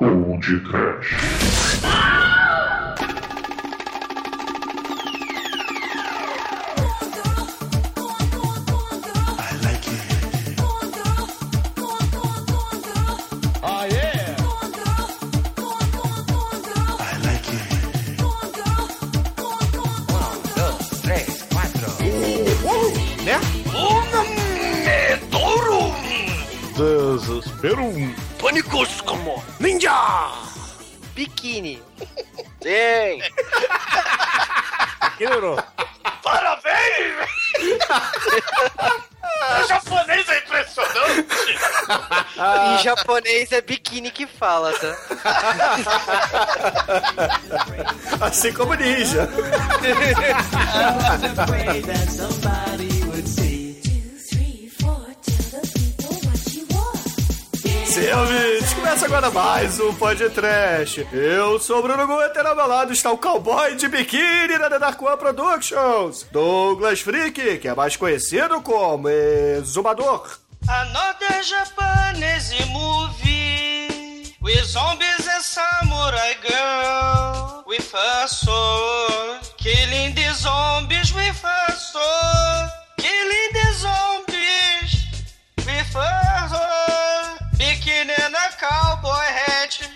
ou de trash. Japonês é biquíni que fala, tá? Assim como ninja. Sim, ouvintes, começa agora mais um podcast. Eu sou o Bruno Guter, ao meu lado está o cowboy de biquíni da The Dark One Productions, Douglas Freak, que é mais conhecido como Exumador. Another Japanese movie with zombies and samurai girl with a sword, killing the zombies with a sword, killing the zombies with a sword, bikini and a cowboy hat,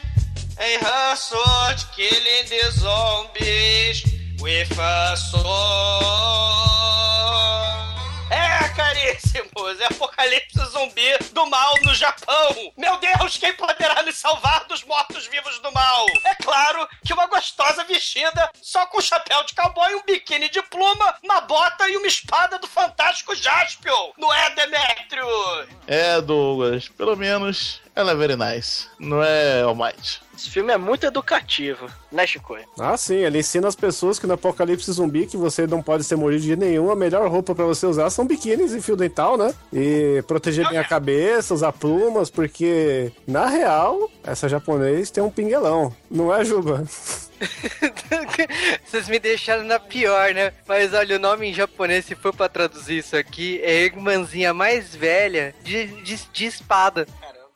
and her sword, killing the zombies with a sword. Caríssimos, é apocalipse zumbi do mal no Japão. Meu Deus, quem poderá nos salvar dos mortos-vivos do mal? É claro que uma gostosa vestida só com chapéu de cowboy, um biquíni de pluma, uma bota e uma espada do fantástico Jaspion. Não é, Demétrio? É, Douglas, pelo menos ela é very nice. Não é All Might. Esse filme é muito educativo, né, Chico? Ah, sim, ele ensina as pessoas que no apocalipse zumbi, que você não pode ser mordido de nenhum, a melhor roupa pra você usar são biquínis e fio dental, né? E proteger bem a cabeça, usar plumas, porque, na real, essa japonês tem um pinguelão. Não é, Juba? Vocês me deixaram na pior, né? Mas olha, o nome em japonês, se for pra traduzir isso aqui, é irmãzinha mais velha de, de, de espada.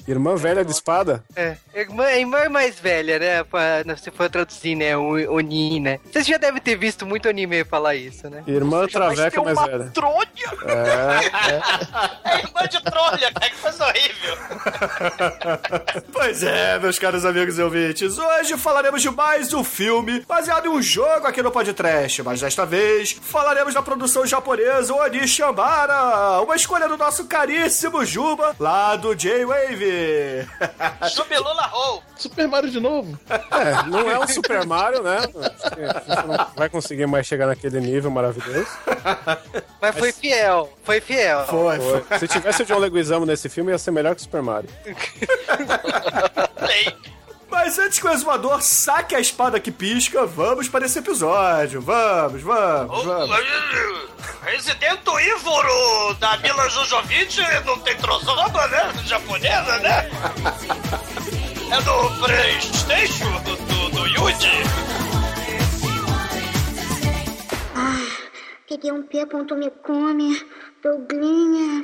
Irmã velha de espada? É, irmã, irmã mais velha, né? Pra, se for traduzir, né? O Oni, né? Vocês já devem ter visto muito anime falar isso, né? Irmã traveca mais uma velha. trolha. É, É irmã de trolha, cara, que coisa horrível. Pois é, meus caros amigos e ouvintes, hoje falaremos de mais um filme baseado em um jogo aqui no podcast, mas desta vez falaremos da produção japonesa Oni Shambara, uma escolha do nosso caríssimo Juba, lá do J-Wave. Jubilula Roll. Super Mario de novo. é, não é um Super Mario, né? Não vai conseguir mais chegar naquele nível maravilhoso. Mas foi fiel, foi fiel. Foi, foi. Foi. Se tivesse o John Leguizamo nesse filme, ia ser melhor que o Super Mario. Mas antes que o exumador saque a espada que pisca, vamos para esse episódio. Vamos, vamos, vamos. Resident Evil da Mila Jojovic não tem trozoba, né? Japonesa, né? É do Playstation, do, do, do Yuji. Peguei um pé, ponto me come, Douglinha.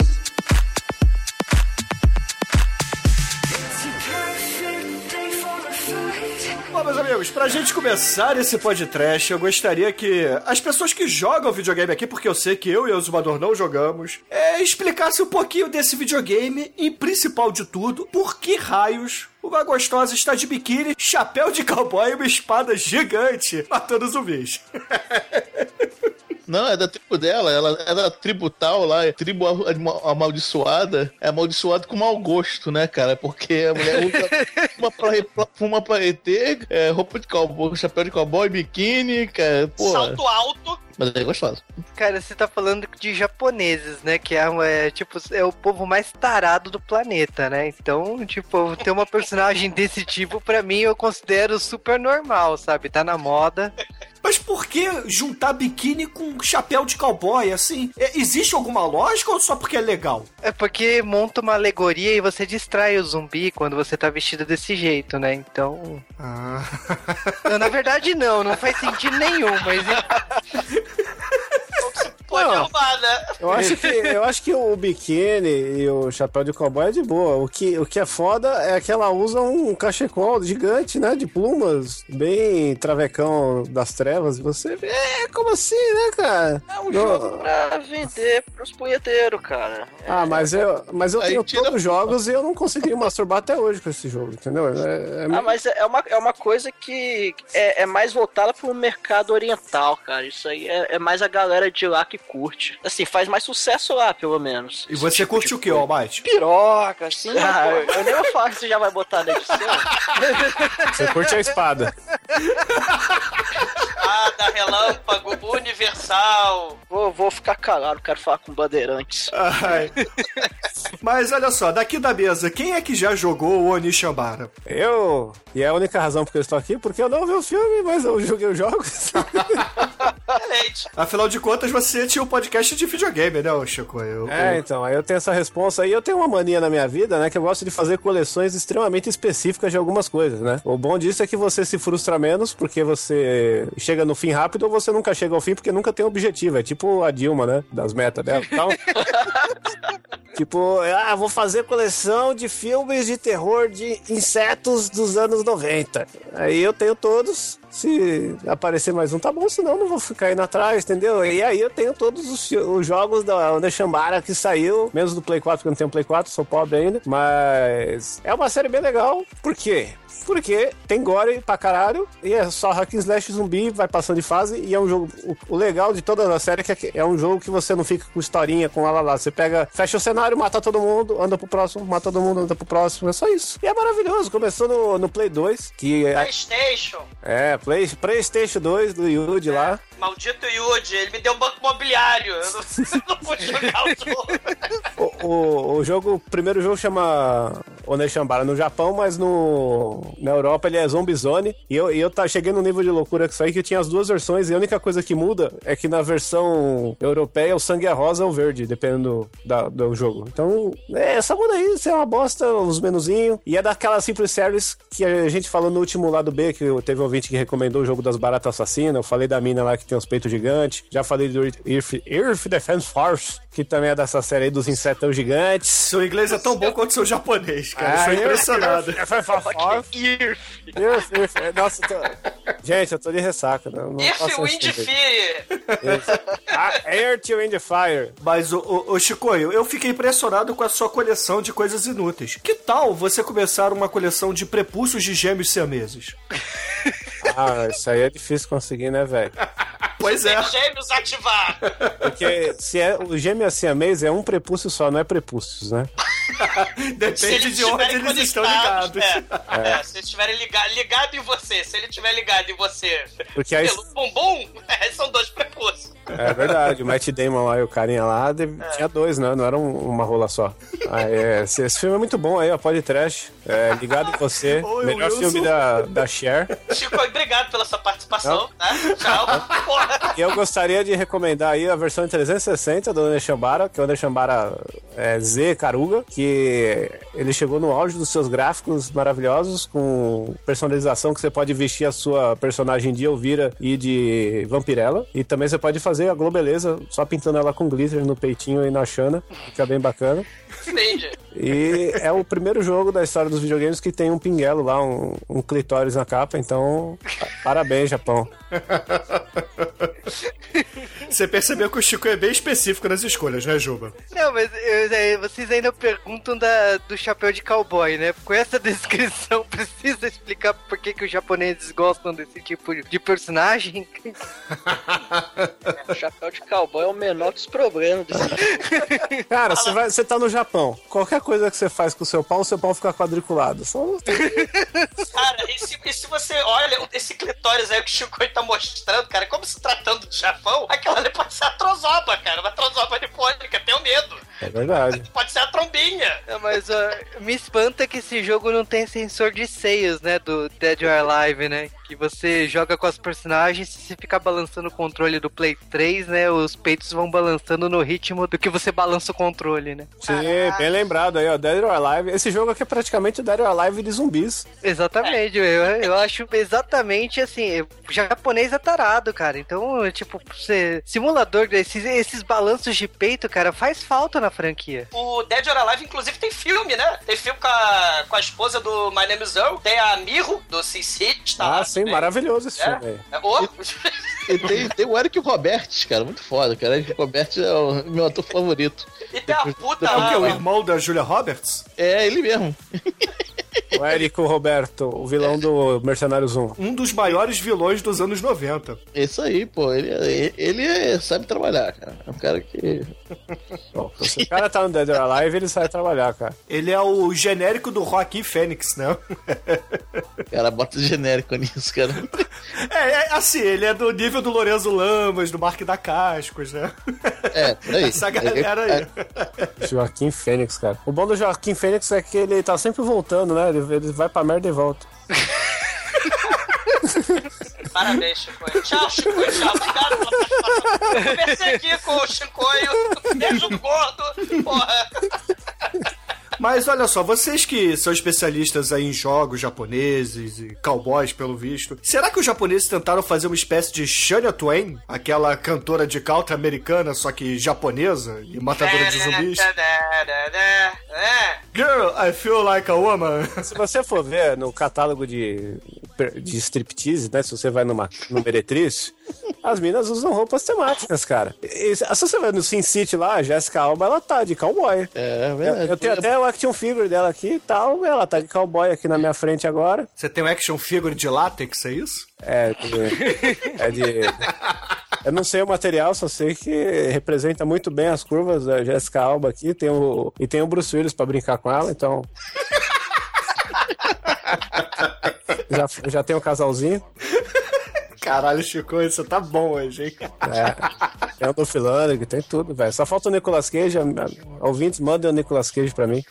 Meus amigos, pra gente começar esse podcast, eu gostaria que as pessoas que jogam videogame aqui, porque eu sei que eu e o Zumador não jogamos, é, explicassem um pouquinho desse videogame e, principal de tudo, por que raios uma gostosa está de biquíni, chapéu de cowboy e uma espada gigante matando zumbis. Não, é da tribo dela, ela é da tribo tal lá, é tribo ama- amaldiçoada, é amaldiçoada com mau gosto, né, cara? Porque a mulher usa uma pra, uma pra ET, é, roupa de cowboy, chapéu de cowboy, biquíni, cara, pô. Salto alto. Mas é gostoso. Cara, você tá falando de japoneses, né? Que é, é, tipo, é o povo mais tarado do planeta, né? Então, tipo, ter uma personagem desse tipo, pra mim, eu considero super normal, sabe? Tá na moda. Mas por que juntar biquíni com chapéu de cowboy, assim? É, existe alguma lógica ou só porque é legal? É porque monta uma alegoria e você distrai o zumbi quando você tá vestido desse jeito, né? Então. Ah. Não, na verdade, não, não faz sentido nenhum, mas. pode né? Eu acho que, eu acho que o biquíni e o chapéu de cowboy é de boa. O que, o que é foda é que ela usa um cachecol gigante, né? De plumas, bem travecão das trevas. E você vê, é, como assim, né, cara? É um jogo pra vender pros punheteiros, cara. É, Ah, mas eu, mas eu Aí tenho tira- todos os jogos e eu não consegui masturbar até hoje com esse jogo, entendeu? É, é Ah, mas é uma, é uma coisa que é, é mais voltada pro mercado oriental, cara. Isso aí é, é mais a galera de lá que curte. Assim, faz mais sucesso lá, pelo menos. E você curte o que, Almighty? Piroca, assim. Ah, eu, eu nem vou falar que você já vai botar na edição. Você curte a espada. Ah, da relâmpago, universal. vou, vou ficar calado, quero falar com bandeirantes. Ai. Mas olha só, daqui da mesa, quem é que já jogou o Onishambara? Eu. E é a única razão porque eu estou aqui, porque eu não vi o filme, mas eu joguei os jogos. Excelente. Afinal de contas, você tinha um podcast de videogame, né, Chico? Eu, É, eu- então, aí eu tenho essa responsa aí. Eu tenho uma mania na minha vida, né? Que eu gosto de fazer coleções extremamente específicas de algumas coisas, né? O bom disso é que você se frustra menos porque você chega no fim rápido ou você nunca chega ao fim porque nunca tem objetivo. É tipo a Dilma, né? Das metas dela. Então. Tipo, ah, vou fazer coleção de filmes de terror de insetos dos anos 90. Aí eu tenho todos. Se aparecer mais um, tá bom, senão não vou ficar indo atrás, entendeu? E aí eu tenho todos os, os jogos da Onda Shambara que saiu, menos do Play 4, porque eu não tenho Play 4, sou pobre ainda. Mas é uma série bem legal. Por quê? Porque tem gore pra caralho e é só hack and slash zumbi, vai passando de fase e é um jogo. O, o legal de toda a série é que é um jogo que você não fica com historinha, com lá lá lá. Você pega, fecha o cenário, mata todo mundo, anda pro próximo, mata todo mundo, anda pro próximo. É só isso. E é maravilhoso. Começou no, no Play 2, que é, PlayStation. é Play, PlayStation 2 do Yuji lá. Maldito Yuji, ele me deu um banco imobiliário. Eu não, não vou jogar o jogo. O, o, o jogo, o primeiro jogo chama Oneshambara no Japão, mas no, na Europa ele é Zombie Zone. E eu, e eu tá, cheguei no nível de loucura que isso aí que eu tinha as duas versões. E a única coisa que muda é que na versão europeia o sangue é rosa ou verde, dependendo da, do jogo. Então, é, essa muda aí, isso é uma bosta, os menuzinhos. E é daquela Simple Series que a gente falou no último lado B, que teve um ouvinte que recomendou o jogo das baratas assassinas. Eu falei da mina lá que tem os peitos gigantes. Já falei do Earth, Earth Defense Force, que também é dessa série aí dos insetão gigantes. Seu inglês é tão bom quanto seu japonês, cara. Ah, eu sou impressionado. Nossa, gente, eu tô de ressaca. Não, não If Wind. Isso. Ah, Earth, Wind Fire. Mas, ô, ô, ô Chicoio, eu fiquei impressionado com a sua coleção de coisas inúteis. Que tal você começar uma coleção de prepúcios de gêmeos siameses? Ah, isso aí é difícil conseguir, né, velho? Pois é. Gêmeos ativar. Porque se é, o gêmeo assim a mês é um prepúcio só, não é prepúcios, né? Depende de onde eles estão ligados. É, é, se eles estiverem ligados ligado em você, se ele estiver ligado em você Porque aí pelo bumbum, é, são dois prepúcios. é verdade, o Matt Damon lá e o carinha lá deve- tinha dois, né? Não era um- uma rola só. Ah, é, esse, esse filme é muito bom aí, ó, pode trash. É, ligado em você, Oi, melhor Wilson. filme da, da Cher. Chico, obrigado pela sua participação, tá? Tchau. E eu gostaria de recomendar aí a versão em 360 do Oneshambara, que é o Oneshambara é, Z Karuga, que ele chegou no auge dos seus gráficos maravilhosos, com personalização que você pode vestir a sua personagem de Elvira e de Vampirella. E também você pode fazer a Globeleza só pintando ela com glitter no peitinho e na chana, fica bem bacana. Ninja. E é o primeiro jogo da história dos videogames que tem um pinguelo lá, um, um clitóris na capa, então parabéns, Japão. Você percebeu que o Chico é bem específico nas escolhas, né, Juba? Não, mas eu- vocês ainda perguntam da, do chapéu de cowboy, né? Com essa descrição, precisa explicar por que, que os japoneses gostam desse tipo de personagem? O chapéu de cowboy é o menor dos problemas Cara, você, vai, você tá no Japão. Qualquer coisa que você faz com o seu pau, o seu pau fica quadriculado. Só Cara, e se, e se você olha esse clitóris aí que o Chico tá mostrando, cara, como se tratando do Japão, aquela ali pode ser a trozoba, cara, uma trozoba nipônica, tenho medo. É verdade. Pode ser a trombinha. É, mas ó, me espanta que esse jogo não tem sensor de seios, né? Do Dead or Alive, né? Que você joga com as personagens e se ficar balançando o controle do Play 3, né? Os peitos vão balançando no ritmo do que você balança o controle, né? Sim, bem lembrado aí, ó. Dead or Alive. Esse jogo aqui é praticamente o Dead or Alive de zumbis. Exatamente, eu, eu acho exatamente assim, o japonês é tarado, cara. Então, tipo, você, simulador desses esses balanços de peito, cara, faz falta na franquia. O Dead or Alive, inclusive, tem filme, né? Tem filme com a, com a esposa do My Name is Earl. Tem a Miho, do Sin City, tá Ah, lá sim, também. maravilhoso esse É. filme aí. É, ô, E tem, tem o Eric Roberts, cara, muito foda, cara. Eric Roberts é o meu ator favorito. E tem a puta É lá. que? O irmão da Julia Roberts? É ele mesmo. O Érico Roberto, o vilão do Mercenários 1. Um dos maiores vilões dos anos 90. Isso aí, pô. Ele, ele é- sabe trabalhar, cara. É um cara que. Bom, se o cara tá no Dead or Alive, ele sai trabalhar, cara. Ele é o genérico do Joaquim Fênix, né? Cara, bota genérico nisso, cara. É, é, assim, ele é do nível do Lorenzo Lamas, do Mark da Cascos, né? É, por aí. Essa galera aí. Joaquim Fênix, cara. O bom do Joaquim Fênix é que ele tá sempre voltando, né? Ele, ele vai pra merda e volta. Parabéns, Chicoio. Tchau, Chicoio. Tchau. Obrigado pela participação. Conversei aqui com o Chicoio. Beijo do gordo. Porra. Mas olha só, vocês que são especialistas aí em jogos japoneses e cowboys, pelo visto, será que os japoneses tentaram fazer uma espécie de Shania Twain, aquela cantora de country americana, só que japonesa e matadora de zumbis? Girl, I feel like a woman. Se você for ver no catálogo de, de striptease, né? Se você vai numa, no Meretriz, as minas usam roupas temáticas, cara. E, se você vai no Sin City lá, a Jessica Alba, ela tá de cowboy. É, Eu, verdade. eu tenho até o action figure dela aqui e tal, ela tá de cowboy aqui na minha frente agora. Você tem um action figure de látex, é isso? É de. É de. Eu não sei o material, só sei que representa muito bem as curvas da Jessica Alba aqui. Tem o, e tem o Bruce Willis pra brincar com ela, então. já, já tem o casalzinho. Caralho, Chico, você tá bom hoje, hein? É, tem o Lundgren, tem tudo, velho. Só falta o Nicolas Cage. Ouvintes, mandem o Nicolas Cage pra mim.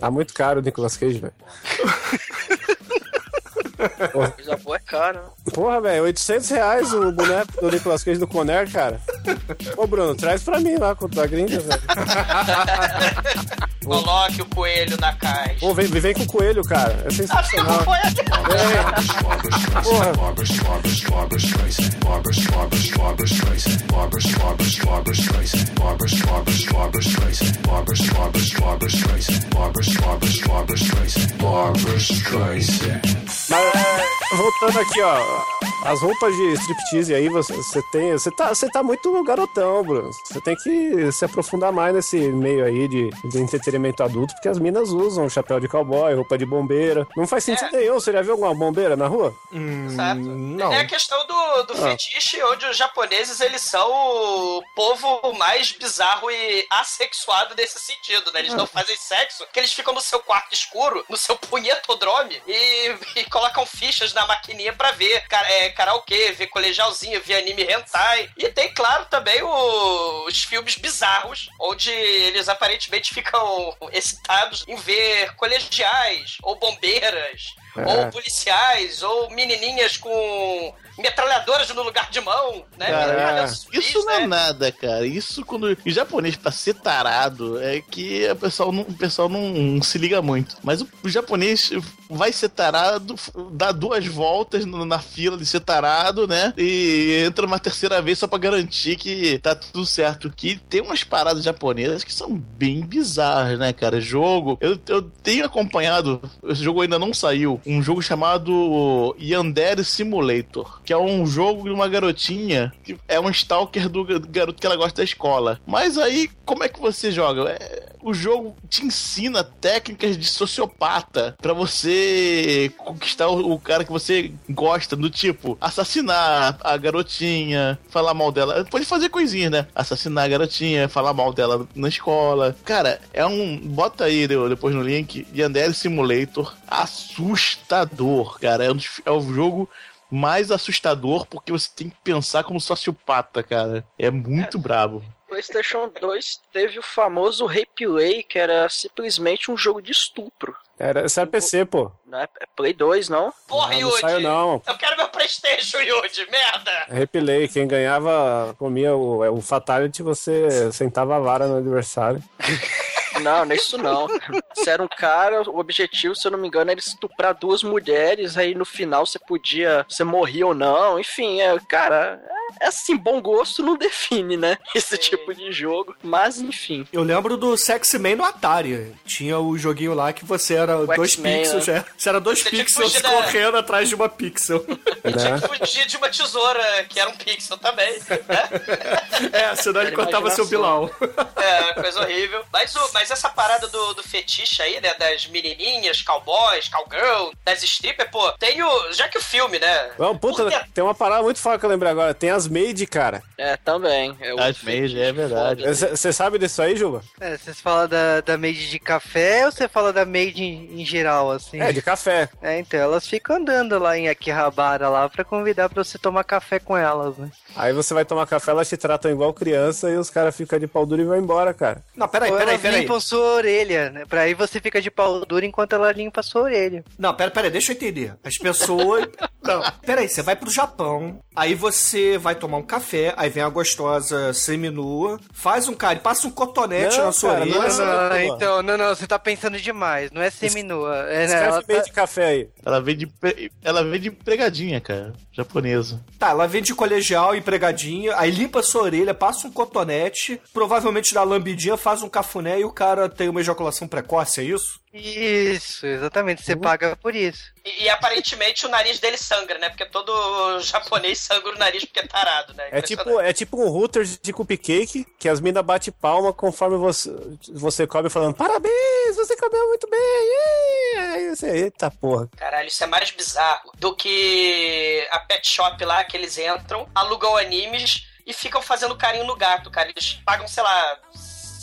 Tá muito caro o Nicolas Cage, velho. Coisa boa é cara. né? Porra, velho, 800 reais o boneco do Nicolas Cage do Conner, cara. Ô, Bruno, traz pra mim lá com a tua gringa, velho. Coloque o coelho na caixa. Pô, vem, vem com o coelho, cara. É Ah, que sensacional. foi Porra. Mas, é, voltando aqui, ó. As roupas de striptease aí, você, você tem. Você tá, você tá muito garotão, Bruno. Você tem que se aprofundar mais nesse meio aí de, de entretenimento adulto, porque as minas usam chapéu de cowboy, roupa de bombeira. Não faz sentido nenhum. Você já viu alguma bombeira na rua? Certo. não. É a questão do, do fetiche, onde os japoneses eles são o povo mais bizarro e assexuado nesse sentido, né? Eles não fazem sexo, porque eles ficam no seu quarto escuro, no seu punhetodrome, e, e colocam fichas na maquininha pra ver é, karaokê, ver colegialzinho, ver anime hentai. E tem, claro, também o- os filmes bizarros, onde eles aparentemente ficam excitados em ver colegiais, ou bombeiras, É. ou policiais, ou menininhas com metralhadoras no lugar de mão, né? Cara, zumbis, Isso não é né? nada, cara. Isso quando o japonês pra ser tarado é que o pessoal não, o pessoal não se liga muito. Mas o, o japonês vai ser tarado, dá duas voltas no- na fila de ser tarado, né? E entra uma terceira vez só pra garantir que tá tudo certo. Que tem umas paradas japonesas que são bem bizarras, né, cara? Jogo. Eu, eu tenho acompanhado, esse jogo ainda não saiu, um jogo chamado Yandere Simulator, que é um jogo de uma garotinha que é um stalker do ga- garoto que ela gosta da escola. Mas aí, como é que você joga? É, o jogo te ensina técnicas de sociopata pra você conquistar o, o cara que você gosta, do tipo assassinar a garotinha, falar mal dela. Pode fazer coisinhas, né? Assassinar a garotinha, falar mal dela na escola. Cara, é um. Bota aí de- depois no link. Yandere Simulator. Assustador, cara. É, um é o jogo mais assustador porque você tem que pensar como sociopata, cara. É muito brabo. PlayStation 2 teve o famoso Replay, que era simplesmente um jogo de estupro. Era, isso era PC, pô. Não é é Play 2, não? Porra, Não, não Yudi! saiu, não. Eu quero meu Playstation, Yudi, merda! Replay, quem ganhava comia o, o Fatality, você sentava a vara no adversário. Não, não é isso não. Você era um cara, o objetivo, se eu não me engano, era estuprar duas mulheres, aí no final você podia, você morria ou não, enfim, é, cara, é, é assim, bom gosto não define, né? Esse tipo de jogo, mas enfim. Eu lembro do Sexy Man no Atari. Tinha o joguinho lá que você era dois X-Men, pixels, né? é. Você era dois Você tinha pixels da- correndo atrás de uma pixel. Tinha Né? que fugir de uma tesoura, que era um pixel também. Né? É, senão ele cortava seu. Bilal. É, coisa horrível. Mas, o, mas essa parada do, do fetiche aí, né? Das menininhas, cowboys, cowgirl, das strippers, pô, tem o. Já que o filme, né? Não, puta, Por quê? tem uma parada muito foda que eu lembrei agora. Tem as maid, cara. É, também. É As made, é verdade. Você sabe disso aí, Juba? É, vocês falam da, da made de café ou você fala da made em, em geral, assim? É, de café. É, então, elas ficam andando lá em Akihabara lá pra convidar pra você tomar café com elas, né? Aí você vai tomar café, elas te tratam igual criança e os caras ficam de pau duro e vão embora, cara. Não, peraí, peraí, peraí. Limpam sua orelha, né? Pra aí você fica de pau duro enquanto ela limpa a sua orelha. Não, pera, pera, deixa eu entender. As pessoas. Não, peraí, você vai pro Japão, aí você vai tomar um café, aí vem a gostosa seminua, faz um cara, passa um cotonete Não, na sua cara, orelha. não é Não, não, então, não, não, você tá pensando demais. Não é seminua. É, né, Escreve ela tá- de café aí. Ela vem de, pre- ela vem de empregadinha, cara. Japonesa. Tá, ela vem de colegial, empregadinha, aí limpa a sua orelha, passa um cotonete, provavelmente dá lambidinha, faz um cafuné e o cara tem uma ejaculação precoce, é isso? Isso, exatamente. Você paga por isso. E, e aparentemente o nariz dele sangra, né? Porque todo japonês sangra o nariz porque é tarado, né? É tipo, é tipo um router de cupcake que as minas bate palma conforme você, você come falando parabéns, você comeu muito bem. ih!" Aí você, eita porra. Caralho, isso é mais bizarro do que a pet shop lá que eles entram, alugam animes e ficam fazendo carinho no gato, cara. Eles pagam, sei lá,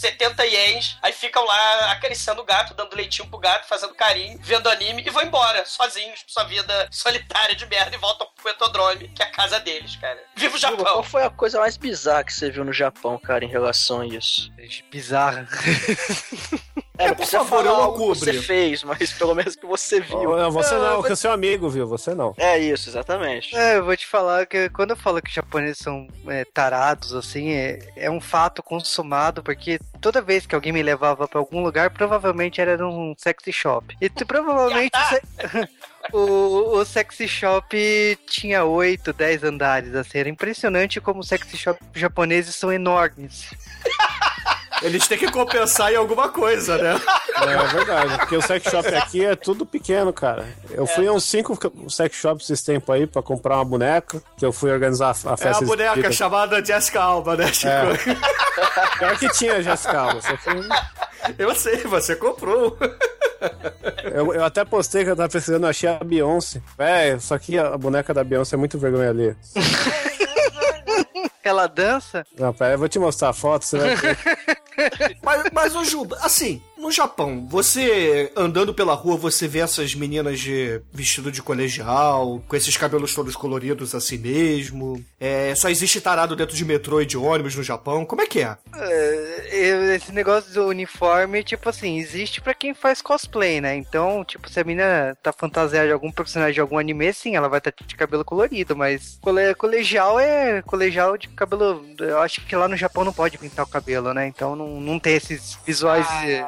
70 ienes, aí ficam lá acariciando o gato, dando leitinho pro gato, fazendo carinho, vendo anime e vão embora, sozinhos, pra sua vida solitária de merda e voltam pro Etodrome, que é a casa deles, cara. Viva o Juba, Qual Japão! foi a coisa mais bizarra que você viu no Japão, cara, em relação a isso? Bizarra. É, não por precisa favor, falar eu não algo que você cubro. fez, mas pelo menos que você viu. Não, você não, que é seu amigo, viu? Você não. É isso, exatamente. É, eu vou te falar que quando eu falo que os japoneses são é, tarados, assim, é, é um fato consumado, porque toda vez que alguém me levava pra algum lugar, provavelmente era num sexy shop. E tu, provavelmente o, se- o, o sexy shop tinha 8, 10 andares, assim, era impressionante como os sexy shop japoneses são enormes. Eles têm que compensar em alguma coisa, né? É verdade, porque o sex shop aqui é tudo pequeno, cara. Eu fui a uns cinco sex shops esse tempo aí pra comprar uma boneca, que eu fui organizar a a É a festa. boneca chamada Jessica Alba, né, Chico? É. Pior que tinha Jessica Alba, só que Eu sei, você comprou. eu, eu até postei que eu tava precisando, achei a Beyoncé. Véi, só que a boneca da Beyoncé é muito vergonha ali. Ela dança, Não, pera, eu vou te mostrar a foto, você vai ver. Mas, mas ô Juba, assim, no Japão, você andando pela rua, você vê essas meninas de vestido de colegial, com esses cabelos todos coloridos assim mesmo. É, só existe tarado dentro de metrô e de ônibus no Japão. Como é que é? É, esse negócio do uniforme, tipo assim, existe pra quem faz cosplay, né? Então, tipo, se a menina tá fantasiada de algum personagem de algum anime, sim, ela vai estar de cabelo colorido, mas cole- colegial é colegial de cabelo. Eu acho que lá no Japão não pode pintar o cabelo, né? Então não, não tem esses visuais eh,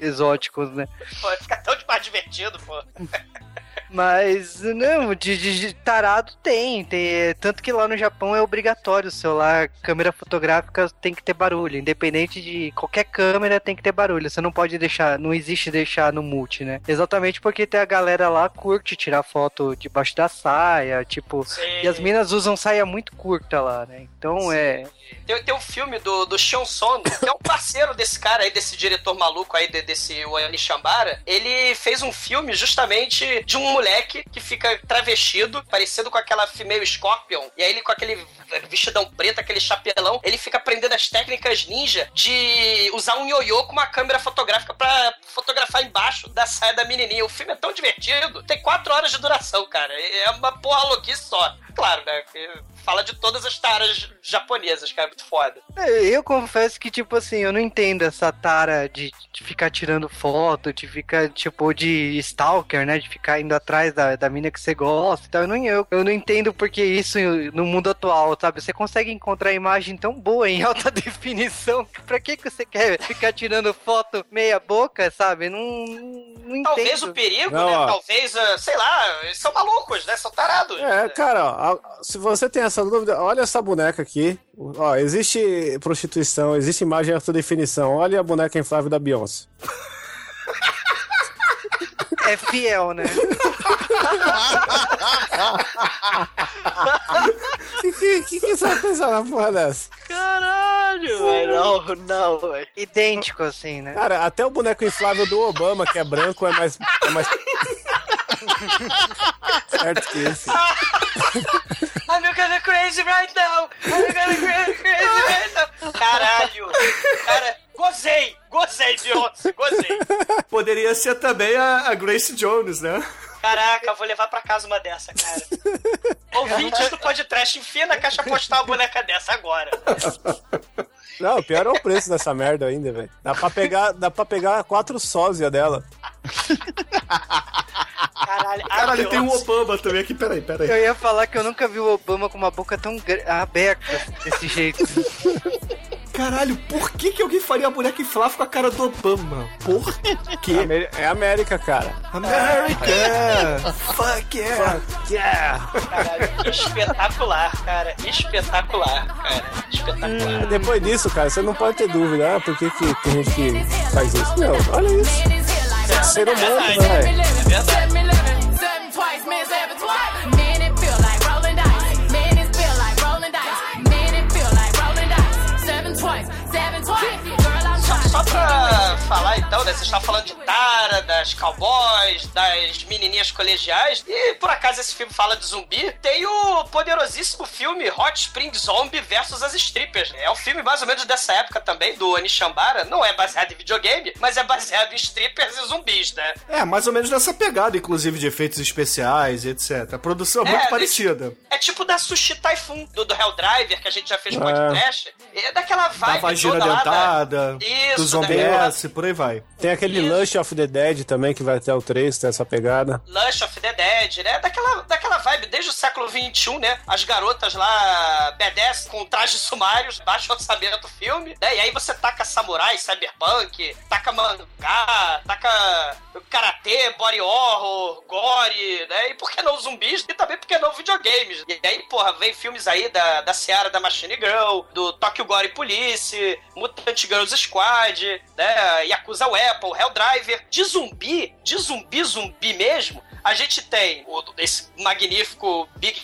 exóticos, né? Pô, fica tão mais divertido, pô. Mas, não, de, de- tarado tem, tem. Tanto que lá no Japão é obrigatório o celular, câmera fotográfica tem que ter barulho. Independente de qualquer câmera, tem que ter barulho. Você não pode deixar, não existe deixar no multi, né? Exatamente porque tem a galera lá curte tirar foto debaixo da saia, tipo. Sim. E as minas usam saia muito curta lá, né? Então é. Tem, tem um filme do, do Shion Sono, que é um parceiro desse cara aí, desse diretor maluco aí, de- desse Oyani Shambara. Ele fez um filme justamente de um moleque que fica travestido, parecido com aquela female Scorpion. E aí ele com aquele vestidão preto, aquele chapelão, ele fica aprendendo as técnicas ninja de usar um ioiô com uma câmera fotográfica pra fotografar embaixo da saia da menininha. O filme é tão divertido. Tem quatro horas de duração, cara. É uma porra louquice só. Claro, né? Fala de todas as taras japonesas, cara. É muito foda. É, Eu confesso que, tipo assim, eu não entendo essa tara de, de ficar tirando foto, de ficar, tipo, de stalker, né? De ficar indo atrás da, da mina que você gosta e tal. Eu não, eu, eu não entendo porque isso no mundo atual, sabe? Você consegue encontrar imagem tão boa em alta definição. Pra que, que você quer ficar tirando foto meia boca, sabe? Não, não Talvez entendo. o perigo, Não, né? ó. Talvez, ah, sei lá, eles são malucos, né? São tarados. É, cara, ó, se você tem essa dúvida, olha essa boneca aqui. Ó, existe prostituição, existe imagem em alta definição. Olha a boneca inflável da Beyoncé. É fiel, né? O que, que, que, que você vai pensar na porra dessa? Caralho, velho. Não, não, velho. Idêntico, assim, né? Cara, até o boneco inflável do Obama, que é branco, é mais. É mais... certo que esse. I'm gonna crazy right now! I'm gonna crazy, crazy right now! Caralho! Cara, gozei! Gozei, Beyoncé! Gozei! Poderia ser também a, a Grace Jones, né? Caraca, eu vou levar pra casa uma dessa, cara. Ouvintes do podcast, enfia na caixa postal uma boneca dessa agora. Não, o pior é o preço dessa merda ainda, velho. Dá pra pegar, dá pra pegar quatro sósia dela. Caralho, Caralho, tem um Beyoncé. Obama também aqui. Peraí, peraí. Eu ia falar que eu nunca vi o Obama com uma boca tão aberta desse jeito. Caralho, por que, que alguém faria a boneca inflável com a cara do Obama? Por quê? Ameri- É América, cara. America! Fuck yeah! Yeah! Caralho, espetacular, cara. Espetacular, cara. Espetacular. Depois disso, cara, você não pode ter dúvida. Ah, por que, que tem gente que faz isso? Não, olha isso. É ser humano, velho. É verdade. Pra falar então, né? Vocês estavam falando de Tara, das cowboys, das menininhas colegiais. E por acaso esse filme fala de zumbi. Tem o poderosíssimo filme Hot Spring Zombie versus as strippers. É um filme mais ou menos dessa época também, do Anishambara. Não é baseado em videogame, mas é baseado em strippers e zumbis, né? É, mais ou menos nessa pegada, inclusive, de efeitos especiais e etc. A produção é É, muito desse- parecida. É tipo da Sushi Typhoon, do, do Helldriver, que a gente já fez É. podcast. É daquela Da vibe vagina toda lá da- dentada, Isso, do zombie daquela- S, por aí vai. Tem aquele Isso. Lush of the Dead também, que vai até o 3, tem essa pegada. Lush of the Dead, né? Daquela, daquela vibe desde o século XXI, né? As garotas lá, BDS com trajes sumários, baixo orçamento filme, né? E aí você taca samurai, cyberpunk, taca mangá, taca karatê, body horror, gore, né? E por que não zumbis? E também por que não videogames? E aí, porra, vem filmes aí da, da Seara da Machine Girl, do Tokyo Gore Police, Mutant Girls Squad, né? Yakuza Weapon, Helldriver. De zumbi, de zumbi, zumbi mesmo, a gente tem o- esse magnífico Big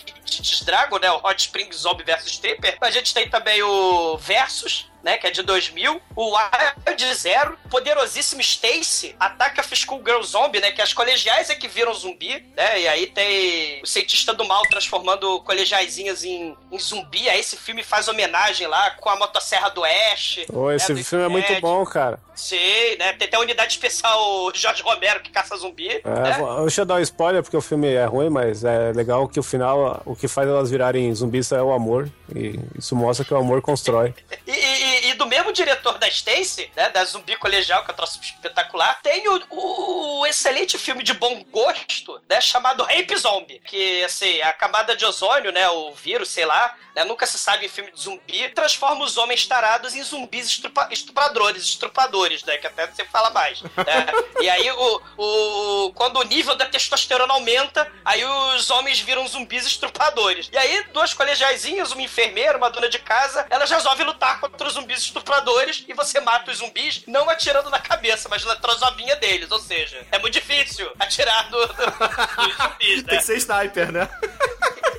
Dragon, né? O Hot Spring Zombie vs Stripper. A gente tem também o Versus, né, que é de 2000, o Wild Zero, poderosíssimo Stacy, ataca a School Girl Zombie, né, que as colegiais é que viram zumbi, né, e aí tem o cientista do mal transformando colegiaizinhas em, em zumbi, aí esse filme faz homenagem lá com a motosserra do Ash. Pô, esse né, do filme é muito bom, cara. Sim, né, tem até a unidade especial Jorge Romero que caça zumbi, É, né? vou- Deixa eu dar um spoiler, porque o filme é ruim, mas é legal que o final, o que faz elas virarem zumbis é o amor. E isso mostra que o amor constrói. E, e- do mesmo diretor da Stacy, né, da Zumbi Colegial, que é um troço espetacular, tem o, o- o excelente filme de bom gosto, né, chamado Rape Zombie, que, assim, a camada de ozônio, né, o vírus, sei lá, né, nunca se sabe em filme de zumbi, transforma os homens tarados em zumbis estrupa- estupradores, estrupadores, né, que até você fala mais, né? E aí, o, o, quando o nível da testosterona aumenta, aí os homens viram zumbis estrupadores. E aí, duas colegiaizinhas, uma enfermeira, uma dona de casa, elas resolvem lutar contra os zumbis estupradores e você mata os zumbis não atirando na cabeça, mas na trozobinha deles. Ou seja, é muito difícil atirar no, no, nos zumbis, Tem né? que ser sniper, né?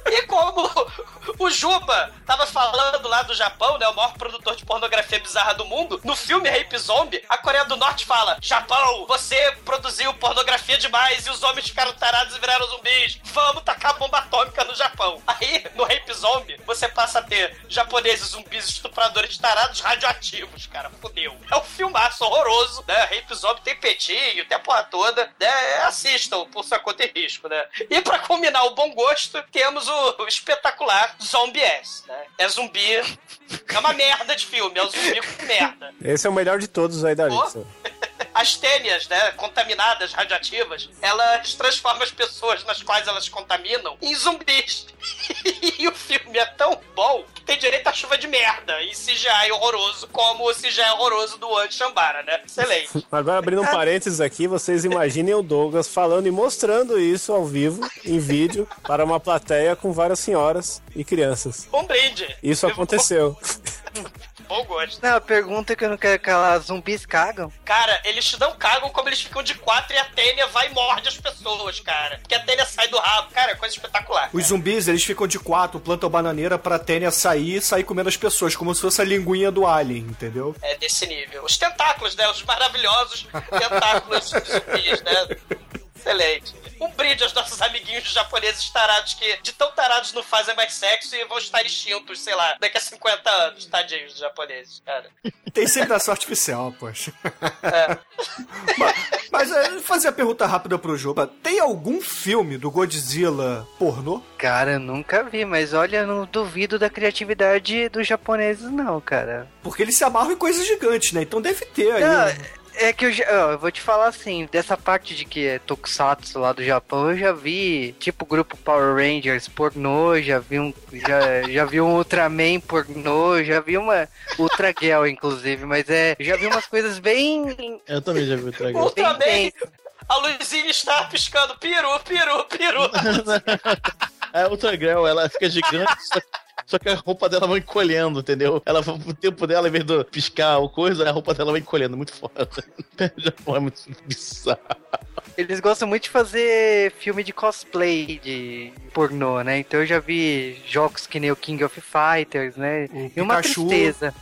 E como O Juba tava falando lá do Japão, né? O maior produtor de pornografia bizarra do mundo. No filme Rape Zombie, a Coreia do Norte fala: Japão, você produziu pornografia demais e os homens ficaram tarados e viraram zumbis. Vamos tacar bomba atômica no Japão. Aí, no Rape Zombie, você passa a ter japoneses zumbis estupradores tarados radioativos, cara. Fudeu. É um filmaço horroroso, né? Rape Zombie tem petinho, tem a porra toda. Né? Assistam por sua conta e risco, né? E pra combinar o bom gosto, temos o, o espetacular Zombie S, né? É zumbi. É uma merda de filme, é um zumbi com merda. Esse é o melhor de todos aí da Pô. lista. As tênias, né, contaminadas, radioativas, elas transformam as pessoas nas quais elas contaminam em zumbis. e o filme é tão bom que tem direito a chuva de merda e CGI horroroso, como o CGI horroroso do Andy Chambara, né? Excelente. Agora, abrindo um parênteses aqui, vocês imaginem o Douglas falando e mostrando isso ao vivo, em vídeo, para uma plateia com várias senhoras e crianças. Um brinde. Isso aconteceu. Bom gosto. Não, a pergunta que eu não quero calar, zumbis cagam? Cara, eles te dão cagam como eles ficam de quatro e a Tênia vai e morde as pessoas, cara. Porque a Tênia sai do rabo. Cara, é coisa espetacular. Os zumbis, eles ficam de quatro, plantam bananeira pra Tênia sair e sair comendo as pessoas, como se fosse a linguinha do Alien, entendeu? É desse nível. Os tentáculos, né? Os maravilhosos tentáculos dos zumbis, né? Excelente. Um brinde aos nossos amiguinhos japoneses tarados que de tão tarados não fazem mais sexo e vão estar extintos, sei lá, daqui a 50 anos, tadinhos dos japoneses, cara. Tem sempre ação artificial, poxa. É. Mas, mas é, fazer a pergunta rápida pro Juba. Tem algum filme do Godzilla pornô? Cara, eu nunca vi, mas olha, eu não duvido da criatividade dos japoneses, não, cara. Porque eles se amarram em coisas gigantes, né? Então deve ter aí. Não? É que eu, já, eu vou te falar assim, dessa parte de que é Tokusatsu lá do Japão, eu já vi, tipo, grupo Power Rangers pornô, já vi um, já, já vi um Ultraman pornô, já vi uma Ultra Girl, inclusive, mas é, já vi umas coisas bem... Eu também já vi o Tragão. Ultraman, bem- a luzinha está piscando. Peru, peru, peru. A Ultra Girl, ela fica gigante, só, que a roupa dela vai encolhendo, entendeu? Ela, o tempo dela, em vez de piscar o coisa, a roupa dela vai encolhendo, muito foda. O Japão é muito bizarro. Eles gostam muito de fazer filme de cosplay de pornô, né? Então eu já vi jogos que nem o King of Fighters, né? O E uma Pikachu. tristeza.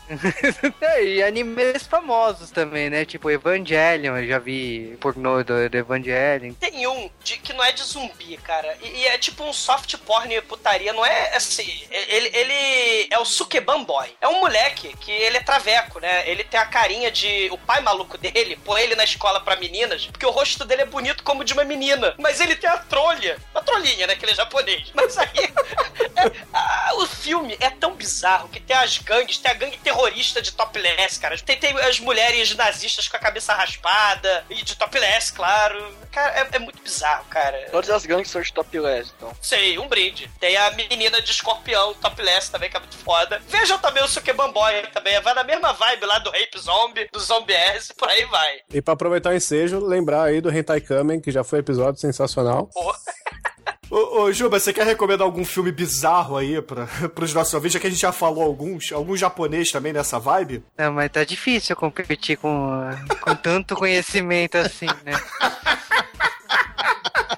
É, e animes famosos também, né? Tipo Evangelion, eu já vi pornô do, do Evangelion. Tem um de, que não é de zumbi, cara. E, e é tipo um soft porn putaria. Não é assim. Ele, ele é o Sukeban Boy. É um moleque que ele é traveco, né? Ele tem a carinha de. O pai maluco dele põe ele na escola pra meninas, porque o rosto dele é bonito como de uma menina. Mas ele tem a trolha. Uma trolhinha, né? Que ele é japonês. Mas aí. é- ah, o filme é tão bizarro que tem as gangues, tem a gangue terrorista de topless, cara. Tem, tem as mulheres nazistas com a cabeça raspada, e de topless, claro. Cara, é, é muito bizarro, cara. Todas as gangues são de topless, então. Sei, um brinde. Tem a menina de escorpião topless também, que é muito foda. Vejam também o Sukeban Boy também. Vai na mesma vibe lá do Rape Zombie, do Zombie S, por aí vai. E pra aproveitar o ensejo, lembrar aí do Hentai Kamen, que já foi episódio sensacional. Ô, ô, Juba, você quer recomendar algum filme bizarro aí pra, pros nossos ouvintes? Já que a gente já falou alguns, algum japonês também nessa vibe? Não, mas tá difícil eu competir com, com tanto conhecimento assim, né?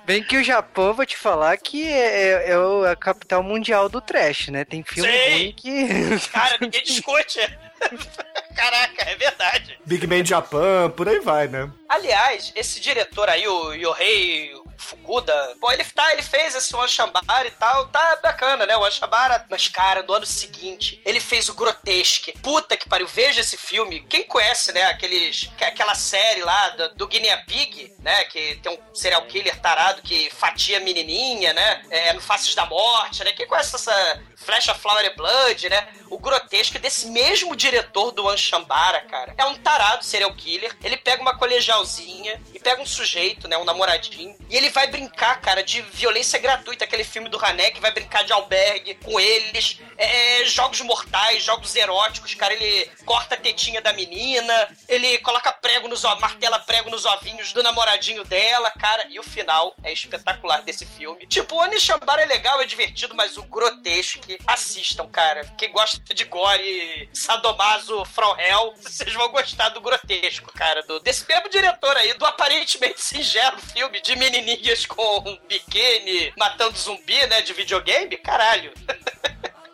Bem que o Japão, vou te falar que é, é o- a capital mundial do trash, né? Tem filme Sei. ruim que. Cara, ninguém discute. Caraca, é verdade. Big Man Japan, por aí vai, né? Aliás, esse diretor aí, o Yohei Fukuda, pô, ele, tá, ele fez esse One Shambara e tal, tá bacana, né? O One Shambara, mas cara, no ano seguinte, ele fez o Grotesque. Puta que pariu, veja esse filme. Quem conhece, né, aqueles, que- aquela série lá do, do Guinea Pig, né, que tem um serial killer tarado que fatia menininha, né, é, no Faces da Morte, né? Quem conhece essa Flash of Flower Blood, né? O Grotesque desse mesmo diretor do One Shambara, cara. É um tarado serial killer. Ele pega uma colegialzinha e pega um sujeito, né? Um namoradinho. E ele vai brincar, cara, de violência gratuita. Aquele filme do Hanek vai brincar de albergue com eles. É, jogos mortais, jogos eróticos, cara. Ele corta a tetinha da menina. Ele coloca prego nos martela prego nos ovinhos do namoradinho dela, cara. E o final é espetacular desse filme. Tipo, o One Shambara é legal, é divertido, mas o Grotesque, assistam, cara. Quem gosta de gore, sadomaso, from hell, vocês vão gostar do Grotesco, cara. Do, desse mesmo diretor aí, do aparentemente singelo filme de menininhas com um biquíni matando zumbi, né, de videogame. Caralho.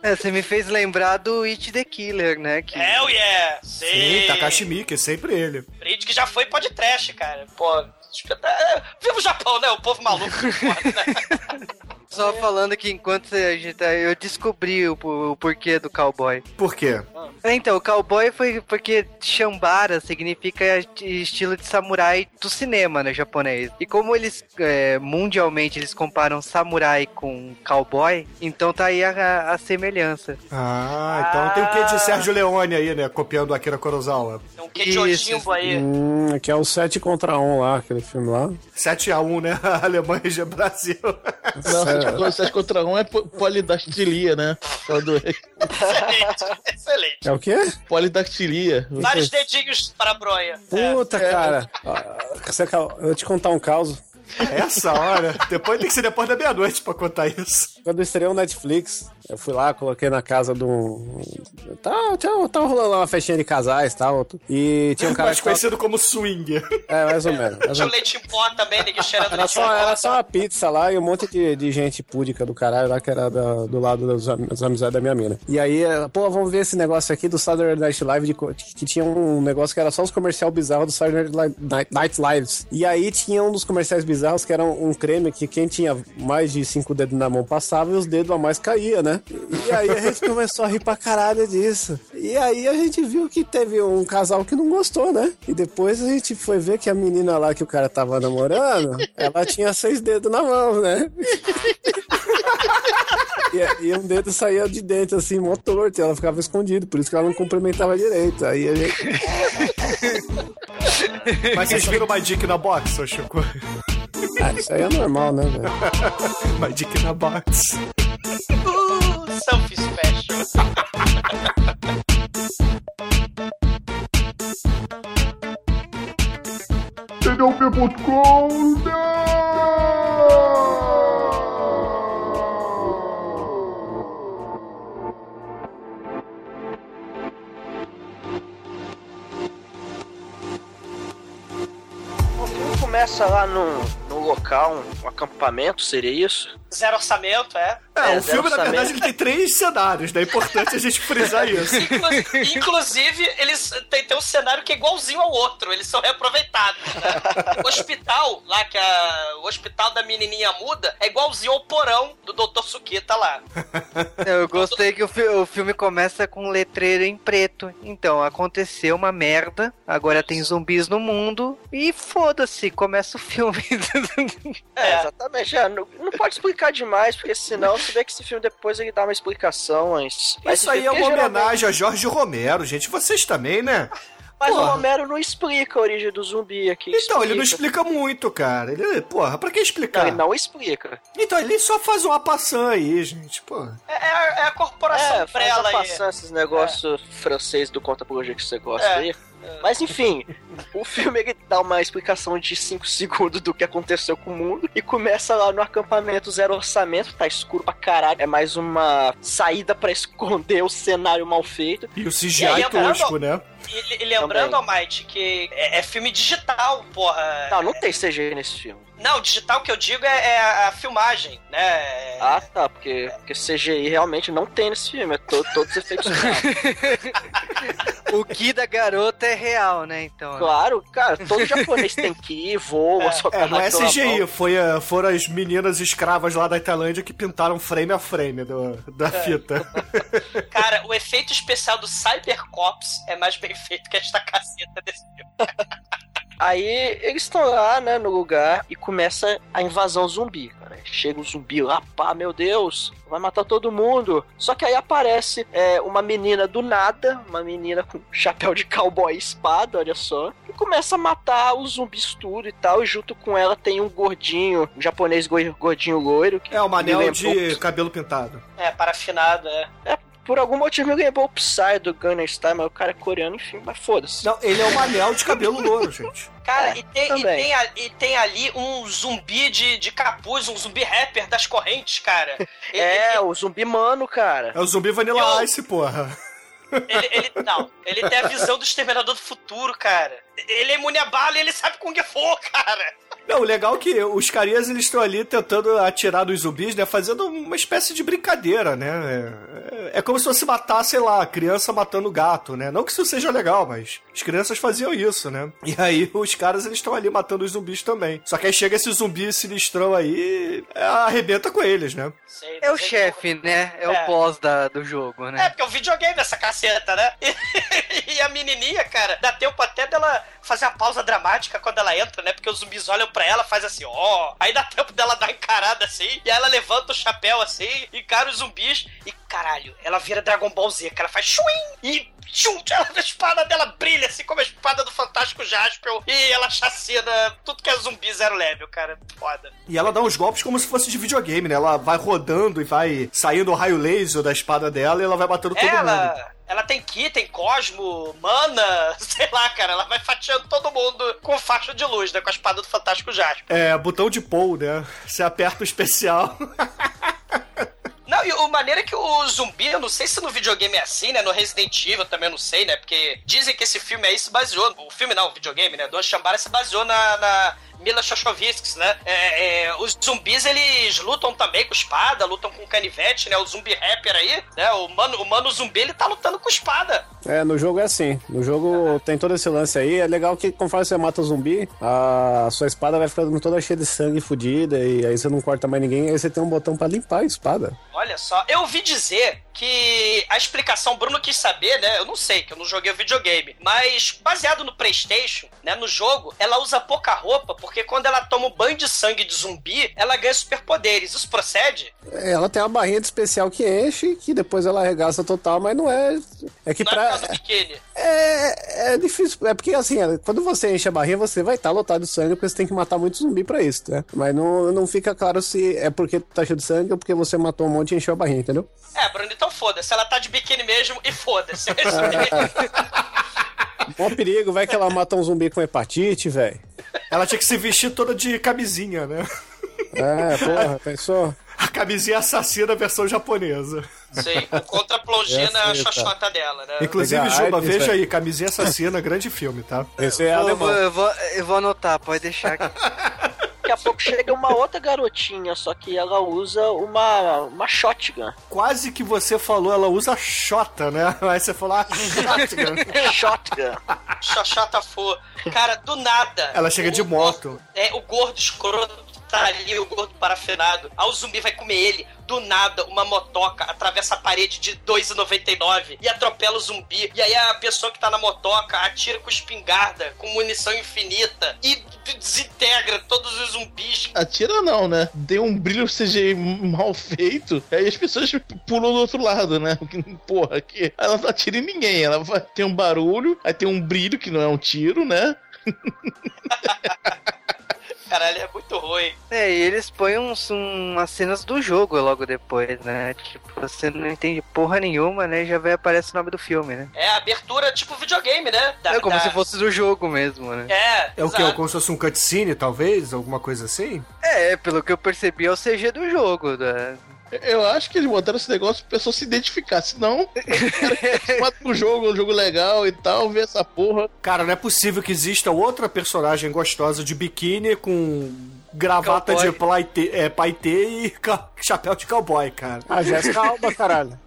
É, você me fez lembrar do It the Killer, né? Que... Hell yeah! Sim, Sim, Takashi Miike, sempre ele. Brinde que já foi pode trash, cara. Pô, é, viva o Japão, né? O povo maluco. né? Só falando que enquanto a gente tá, eu descobri o, o porquê do cowboy. Por quê? Então, o cowboy foi porque Shambara significa estilo de samurai do cinema, né, japonês. E como eles, é, mundialmente, eles comparam samurai com cowboy, então tá aí a, a semelhança. Ah, então tem o que de Sérgio Leone aí, né? Copiando Akira Kurosawa. Tem um que de Ojimbo aí. Hum, que é o 7 contra 1 lá, aquele filme lá. 7x1, né? Alemanha e Brasil. Não, 7 7 contra 1 é po- polidactilia, né? Quando é Excelente, excelente. É o quê? polidactilia. Vários dedinhos para a bronha. Puta, cara. Você quer- Eu vou te contar um caos. Essa hora. Depois tem que ser depois da meia-noite pra contar isso. Quando estreou o Netflix, eu fui lá, coloquei na casa de um. Tá, tava, tava rolando lá uma festinha de casais e tal. E tinha um cara Mais que. tava- conhecido como swinger. É, mais ou menos. Tinha o menos. leite em pó também, ninguém cheirando Era leite em só, pó. era só uma pizza lá e um monte de, de gente púdica do caralho lá, que era da- do lado das, das amizades da minha mina. E aí, eh, pô, vamos ver esse negócio aqui do Saturday Night Live, de, que tinha um negócio que era só os comercial bizarros do Saturday Night, Night- Night Lives. E aí tinha um dos comerciais bizarros que era um, um creme que quem tinha mais de cinco dedos na mão passava e os dedos a mais caía, né? E aí a gente começou a rir pra caralho disso. E aí a gente viu que teve um casal que não gostou, né? E depois a gente foi ver que a menina lá que o cara tava namorando, ela tinha seis dedos na mão, né? E, e um dedo saía de dentro, assim, mó torto, e ela ficava escondido, por isso que ela não cumprimentava direito. Aí a gente. Mas vocês viram My Dick na box, ô Chico? Ah, isso aí é normal, né, velho? My Dick na box. Uh, selfie special. TDUP.com O começa lá no, no local, um acampamento, seria isso? Zero orçamento, é. É, É, o filme, na orçamento. verdade, ele tem três cenários, né? É importante a gente frisar isso. Inclu- Inclusive, eles têm, tem um cenário que é igualzinho ao outro, eles são reaproveitados. Né? O hospital, lá que a, o hospital da menininha muda, é igualzinho ao porão do Dr. Sukita lá. Eu gostei que o, fi- o filme começa com um letreiro em preto. Então, aconteceu uma merda, agora tem zumbis no mundo e foda-se, começa o filme. É, exatamente. É, não, não pode explicar demais, porque senão você vê que esse filme depois ele dá uma explicação. Mas, mas Isso aí é uma geralmente- homenagem a Jorge Romero, gente. Vocês também, né? Mas Porra. o Romero não explica a origem do zumbi aqui. Então, ele não explica muito, cara. Ele, porra, pra que explicar? Ele não explica. Então, ele só faz uma passã aí, gente. Porra. É, é a, é a corporação É, a aí. passar esses negócios francês do conta por hoje que você gosta É. aí. Mas enfim, o filme ele dá uma explicação de 5 segundos do que aconteceu com o mundo e começa lá no acampamento zero orçamento, tá escuro pra caralho. É mais uma saída pra esconder o cenário mal feito. E o E CGI aí, lembrando- tosco, né? E, e lembrando, Almighty, que é, é filme digital, porra. Não, não tem CG nesse filme. Não, digital que eu digo é, é a, filmagem, né? Ah, tá, porque, porque CGI realmente não tem nesse filme, é to, todos os efeitos o que da garota é real, né? Então. Claro, cara, todo japonês tem que ir, voa, só É, não é CGI, foi, a- foram as meninas escravas lá da Tailândia que pintaram frame a frame do- da É. fita. Cara, o efeito especial do Cybercops é mais bem feito que esta caceta desse filme. Aí eles estão lá, né, no lugar e começa a invasão zumbi, cara. Chega o zumbi lá, pá, meu Deus, vai matar todo mundo. Só que aí aparece é, uma menina do nada, uma menina com chapéu de cowboy e espada, olha só, e começa a matar os zumbis tudo e tal. E junto com ela tem um gordinho, um japonês go- gordinho loiro. Que É, o manel lembrou- de cabelo pintado. É, parafinado, é. É, por algum motivo me lembrou o Psy do Gunner Style, mas o cara é coreano, enfim, mas foda-se. Não, ele é o manel de cabelo louro, gente. Cara, É, e, tem, e, tem e tem ali um zumbi de, de capuz, um zumbi rapper das correntes, cara. Ele, É, o zumbi mano, cara. É o zumbi Vanilla Eu- Ice, porra. ele, ele- não, ele tem a visão do exterminador do futuro, cara. Ele é imune a bala e ele sabe Kung Fu, cara. Não, o legal é que os carinhas eles estão ali tentando atirar dos zumbis, né? Fazendo uma espécie de brincadeira, né? É, é como se fosse matar, sei lá, criança matando gato, né? Não que isso seja legal, mas as crianças faziam isso, né? E aí os caras eles estão ali matando os zumbis também. Só que aí chega esse zumbi sinistrão aí e arrebenta com eles, né? Sei, É o ele- chefe, né? É, É. o boss da, do jogo, É, né? porque é um videogame essa caceta, né? E, e a menininha, cara, dá tempo até dela fazer a pausa dramática quando ela entra, né? Porque os zumbis olham pra ela, faz assim, ó. Aí dá tempo dela dar encarada assim, e aí ela levanta o chapéu assim, encara os zumbis e, caralho, ela vira Dragon Ball Z, ela faz chuim e tchum, ela, a espada dela brilha assim como a espada do Fantástico Jaspion e ela chacina tudo que é zumbi zero level, cara. Foda. E ela dá uns golpes como se fosse de videogame, né? Ela vai rodando e vai saindo o raio laser da espada dela e ela vai batendo todo mundo. Ela, tem Ki, tem Cosmo, Mana, sei lá, cara. Ela vai fatiando todo mundo com faixa de luz, né? Com a espada do Fantástico Jasper. É, botão de pull, né? Você aperta o especial. Não, e o maneiro é que o zumbi, eu não sei se no videogame é assim, né? No Resident Evil também eu não sei, né? Porque dizem que esse filme aí se baseou. O filme não, o videogame, né? Do Shambara se baseou na. na Mila Shoshovskis, né? É, é, os zumbis, eles lutam também com espada, lutam com canivete, né? O zumbi rapper aí, né? O mano, o mano zumbi, ele tá lutando com espada. É, no jogo é assim. No jogo tem todo esse lance aí. É legal que conforme você mata o zumbi, a sua espada vai ficando toda cheia de sangue fodida. E aí você não corta mais ninguém. Aí você tem um botão pra limpar a espada. Olha só, eu ouvi dizer que a explicação, Bruno quis saber, né? Eu não sei, que eu não joguei o videogame. Mas, baseado no PlayStation, né? No jogo, ela usa pouca roupa, porque quando ela toma um banho de sangue de zumbi, ela ganha superpoderes. Isso procede? Ela tem uma barrinha de especial que enche, que depois ela arregaça total, mas não é. É que Não é pra. biquíni. É, é difícil. É porque assim, é, quando você enche a barrinha, você vai estar lotado de sangue, porque você tem que matar muito zumbi pra isso, né? Mas não, não fica claro se é porque tá cheio de sangue ou porque você matou um monte e encheu a barrinha, entendeu? É, Bruno, então foda-se. Ela tá de biquíni mesmo e foda-se. É isso mesmo. Mó perigo, vai que ela mata um zumbi com hepatite, velho. Ela tinha que se vestir toda de camisinha, né? É, porra, pensou? A camisinha assassina versão japonesa. Sim, contra-plongina É assim, chachota dela, né? Inclusive, Pegar Juba, veja aí, camisinha assassina, grande filme, tá? Esse é Vou- alemão. vou- eu, vou, eu vou anotar, pode deixar aqui. Daqui a pouco chega uma outra garotinha, só que ela usa uma, uma shotgun. Quase que você falou, ela usa xota, né? Aí você falou, ah, shotgun. Shotgun. Chachota for. Cara, do nada. Ela chega de moto. gordo- É, o gordo escroto tá ali, o gordo parafinado. Aí o zumbi vai comer ele. Do nada, uma motoca atravessa a parede de 2,99 e atropela o zumbi. E aí a pessoa que tá na motoca atira com espingarda, com munição infinita e desintegra todos os zumbis. Atira não, né? Deu um brilho CGI mal feito, aí as pessoas pulam do outro lado, né? Porra, aqui ela não atira em ninguém, ela tem um barulho, aí tem um brilho que não é um tiro, né? Caralho, é muito ruim. É, e eles põem uns, umas cenas do jogo logo depois, né? Tipo, você não entende porra nenhuma, né? E já vai aparece o nome do filme, né? É a abertura tipo videogame, né? Da- É como da- se fosse do jogo mesmo, né? É, É o quê? exato. Como se fosse um cutscene, talvez? Alguma coisa assim? É, pelo que eu percebi, é o CG do jogo. Da... Eu acho que eles botaram esse negócio pra pessoa se identificar, senão bota um jogo, um jogo legal e tal, ver essa porra. Cara, não é possível que exista outra personagem gostosa de biquíni com gravata Cowboy. de paetê, é, paetê e ca- chapéu de cowboy, cara. A Jéssica Alba, caralho.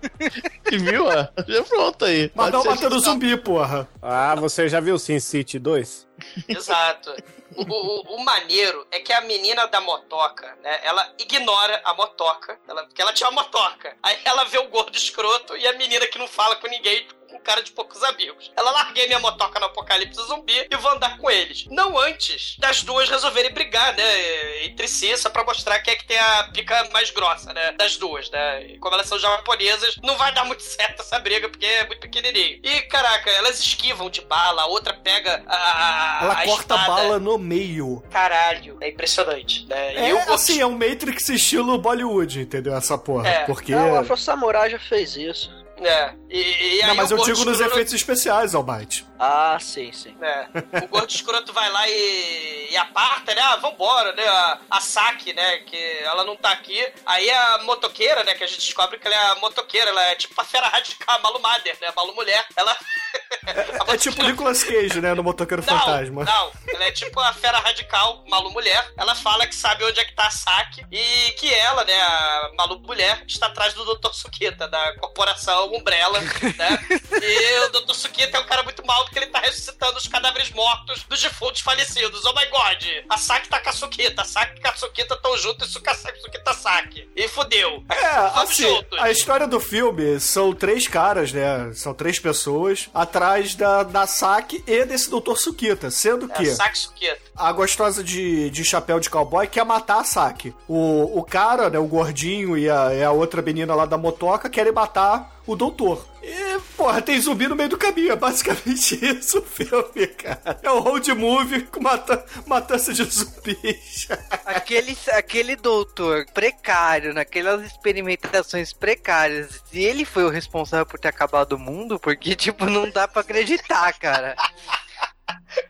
E viu, ó? Já pronto aí. Mas não zumbi, porra. Ah, você já viu Sin City 2? Exato. O, o- maneiro é que a menina da motoca, né? Ela ignora a motoca, ela, porque ela tinha uma motoca. Aí ela vê o gordo escroto e a menina que não fala com ninguém, com cara de poucos amigos. Ela larguei minha motoca no apocalipse zumbi e vou andar com eles. Não antes das duas resolverem brigar, né? Entre si, só pra mostrar quem é que tem a pica mais grossa, né? Das duas, né? E como elas são japonesas, não vai dar muito certo essa briga, porque é muito pequenininho. E, caraca, elas esquivam de bala, a outra pega a. Ela a corta a espada. bala no meio. Caralho, é impressionante, né? É E o assim, é um Matrix estilo Bollywood, entendeu? Essa porra. É. Porque. Não, o Afro Samurai já fez isso. É. E, e aí Não, mas eu digo nos escroto- efeitos especiais, Almighty. Ah, sim, sim. É. O gordo escroto vai lá e, e aparta, né? Ah, vambora, né? A, a Saki, né? Que ela não tá aqui. Aí a motoqueira, né? Que a gente descobre que ela é a motoqueira. Ela é tipo a fera radical, a Malu Mader, né? A Malu Mulher. Ela... a É tipo o Nicolas Cage, né? No Motoqueiro Não, Fantasma. não. Ela né? Tipo a fera radical, Malu Mulher. Ela fala que sabe onde é que tá a Saki e que ela, né, a Malu Mulher, está atrás do Dr. Sukita, da corporação Umbrella, né? E o Dr. Sukita é um cara muito mal porque ele tá ressuscitando os cadáveres mortos dos defuntos falecidos. Oh my god! A Saki tá com a Sukita, a Saki e a Sukita estão juntos, a Sukita Saki. E fudeu. É, Vamos assim, juntos. a história do filme são três caras, né? São três pessoas atrás da, da Saki e desse Dr. Sukita, sendo É, que a Saki Sukita. a gostosa de, de chapéu de cowboy quer matar a Saki. O, o cara, né, o gordinho e a, e a outra menina lá da motoca querem matar o doutor. E, porra, tem zumbi no meio do caminho. É basicamente isso o filme, cara. É um road movie com mata, matança de zumbis. Aquele, aquele doutor precário, naquelas experimentações precárias, e ele foi o responsável por ter acabado o mundo, porque, tipo, não dá pra acreditar, cara.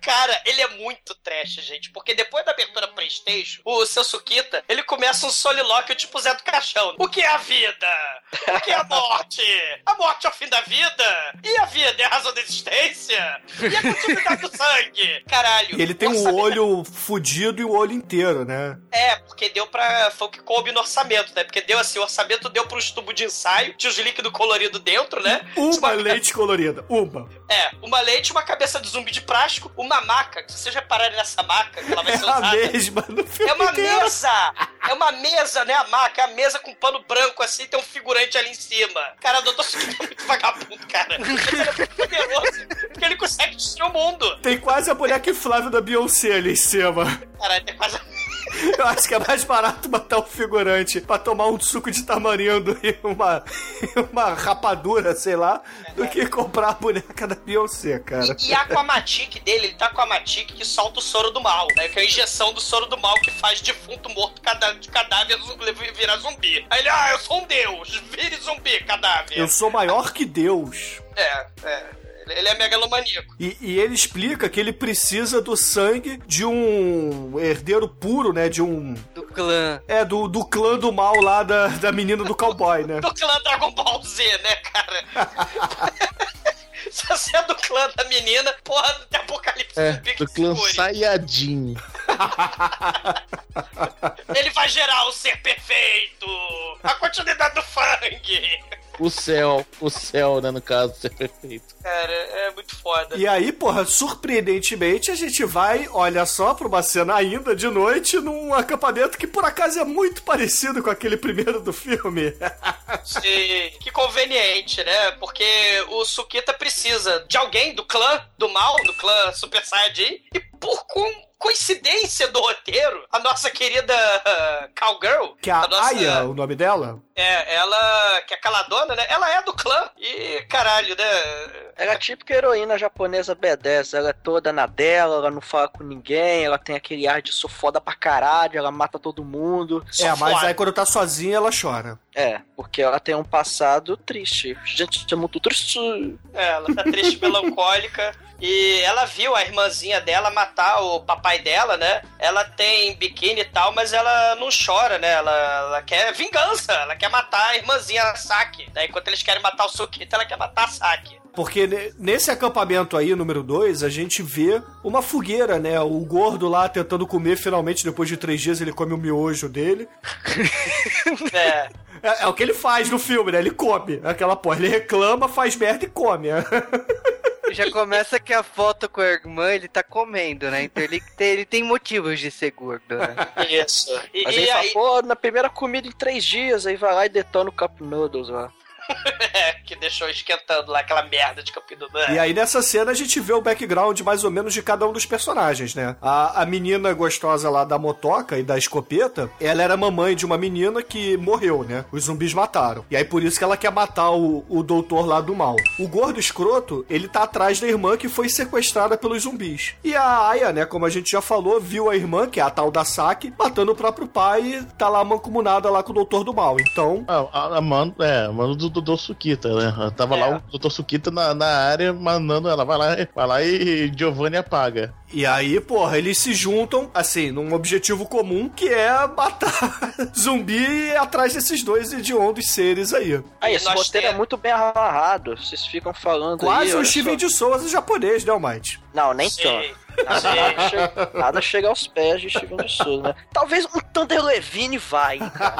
Cara, ele é muito trash, gente. Porque depois da abertura Playstation, o seu Sukita, ele começa um solilóquio tipo Zé do Caixão. O que é a vida? O que é a morte? A morte é o fim da vida? E a vida é a razão da existência? E a continuidade do sangue? Caralho. Ele tem um olho fudido e o olho inteiro, né? É, porque deu pra. Foi o que coube no orçamento, né? Porque deu assim, o orçamento deu pros tubos de ensaio, tinha os líquidos coloridos dentro, né? Uma leite colorida. Uma. É, uma leite, uma cabeça de zumbi de plástico, uma maca. Se vocês repararem nessa maca, que ela vai É ser a usada. mesma no filme É uma inteiro. mesa! É uma mesa, né? A maca, é a mesa com pano branco assim, tem um figurante ali em cima. Cara, o Dr. Sukita é muito vagabundo, cara. Ele é muito poderoso, porque ele consegue destruir o mundo. Tem quase a boneca inflável da Beyoncé ali em cima. Caralho, tem quase. Eu acho que é mais barato matar um figurante pra tomar um suco de tamarindo e uma, e uma rapadura, sei lá, do que comprar a boneca da Beyoncé, cara. E a Aquamatic dele, ele tá com a Aquamatic que solta o soro do mal, né? Que é a injeção do soro do mal que faz defunto morto cada- de cadáver virar zumbi. Aí ele, ah, eu sou um deus, vire zumbi, cadáver. Eu sou maior que Deus. É, é. Ele- é megalomaníaco. E, e ele explica que ele precisa do sangue de um herdeiro puro, né? De um. Do clã. É, do, do clã do mal lá da, da menina do cowboy, né? Do clã Dragon Ball Z, né, cara? Se você é do clã da menina, porra, do apocalipse É, zumbi que do clã. Sayajin. Ele vai gerar o ser perfeito! A continuidade do funk! O céu, o céu, né, no caso, ser perfeito. Cara, é muito foda. E aí, porra, surpreendentemente, a gente vai, olha só, pra uma cena ainda de noite num acampamento que por acaso é muito parecido com aquele primeiro do filme. Sim, que conveniente, né? Porque o Sukita precisa de alguém do clã do mal, do clã Super Saiyajin, e por com- coincidência do roteiro, a nossa querida ah, Cowgirl, Que é a nossa, Aya, o nome dela? é, ela, que é caladona, né? Ela é do clã. E, caralho, né? Ela é a típica heroína japonesa B10. Ela é toda na dela, ela não fala com ninguém, ela tem aquele ar de sou foda pra caralho, ela mata todo mundo. É, mas foda. aí quando tá sozinha ela chora. É, porque ela tem um passado triste. Gente, é muito triste. É, ela tá triste, melancólica. E ela viu a irmãzinha dela matar o papai dela, né? Ela tem biquíni e tal, mas ela não chora, né? Ela, ela quer vingança, ela quer matar a irmãzinha a Saki. Né? Enquanto eles querem matar o Sukita, ela quer matar a Saki. Porque ne- nesse acampamento aí, número 2, a gente vê uma fogueira, né? O gordo lá tentando comer, finalmente, depois de três dias, ele come o miojo dele. É. É, é o que ele faz no filme, né? Ele come aquela porra. Ele reclama, faz merda e come. Já começa que a foto com a irmã ele tá comendo, né? Então ele tem, ele tem motivos de ser gordo, né? Isso. E, Mas e ele fala, aí, pô, na primeira comida em três dias, aí vai lá e detona o Cup Noodles lá. É, que deixou esquentando lá aquela merda de Campinas. E aí nessa cena a gente vê o background mais ou menos de cada um dos personagens, né? A, a menina gostosa lá da motoca e da escopeta, ela era mamãe de uma menina que morreu, né? Os zumbis mataram. E aí por isso que ela quer matar o, o doutor lá do mal. O gordo escroto, ele tá atrás da irmã que foi sequestrada pelos zumbis. E a Aya, né, como a gente já falou, viu a irmã, que é a tal da Saki, matando o próprio pai e tá lá mancomunada lá com o doutor do mal. Então, Ah, a, a mano, é, a mano do Dr. Sukita, né? Tava É. lá o Dr. Sukita na, na área mandando ela, vai lá, vai lá e Giovanni apaga. E aí, porra, eles se juntam, assim, num objetivo comum, que é matar zumbi atrás desses dois hediondos seres aí. Aí, esse nós roteiro é temos- muito bem amarrado. Vocês ficam falando aí. Quase um olha Steven só. de Souza japonês, né, Almighty? Não, nem Sim. tanto. Nada, nada chega, nada chega aos pés de Steven de Souza, né? Talvez um Thunder Levine vai, cara.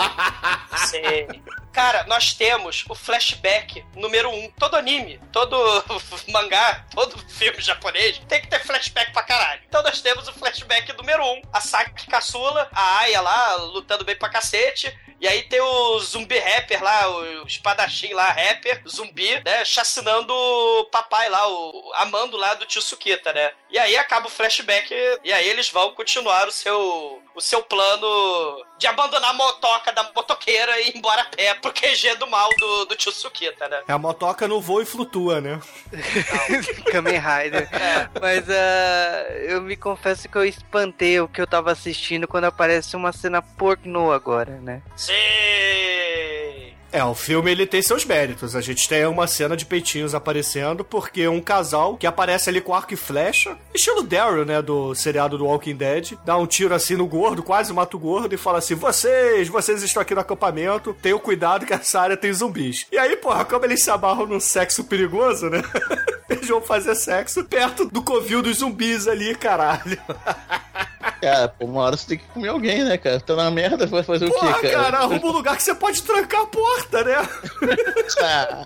Cara, nós temos o flashback número um. Todo anime, todo mangá, todo filme japonês tem que ter flashback pra caralho. Então nós temos o flashback número um. A Saki Caçula, a Aya lá, lutando bem pra cacete. E aí tem o zumbi rapper lá, o espadachim lá, rapper, zumbi, né? Chacinando o papai lá, o amando lá do tio Sukita, né? E aí acaba o flashback e aí eles vão continuar o seu, o seu plano de abandonar a motoca da motoqueira e ir embora a pé pro QG do mal do, do tio Sukita, né? É a motoca no voo e flutua, né? Kamen Rider. Mas ah, eu me confesso que eu espantei o que eu tava assistindo quando aparece uma cena pornô agora, né? Sim! É, o filme ele tem seus méritos. A gente tem uma cena de peitinhos aparecendo, porque um casal que aparece ali com arco e flecha, estilo Daryl, né, do seriado do Walking Dead, dá um tiro assim no gordo, quase mata o gordo e fala assim: vocês, vocês estão aqui no acampamento, tenham cuidado que essa área tem zumbis. E aí, porra, como eles se amarram num sexo perigoso, né? Eles vão fazer sexo perto do covil dos zumbis ali, caralho. Cara, pô, uma hora você tem que comer alguém, né, cara? Tá na merda, vai fazer o Porra, quê, cara, cara? arruma um lugar que você pode trancar a porta, né? Ah.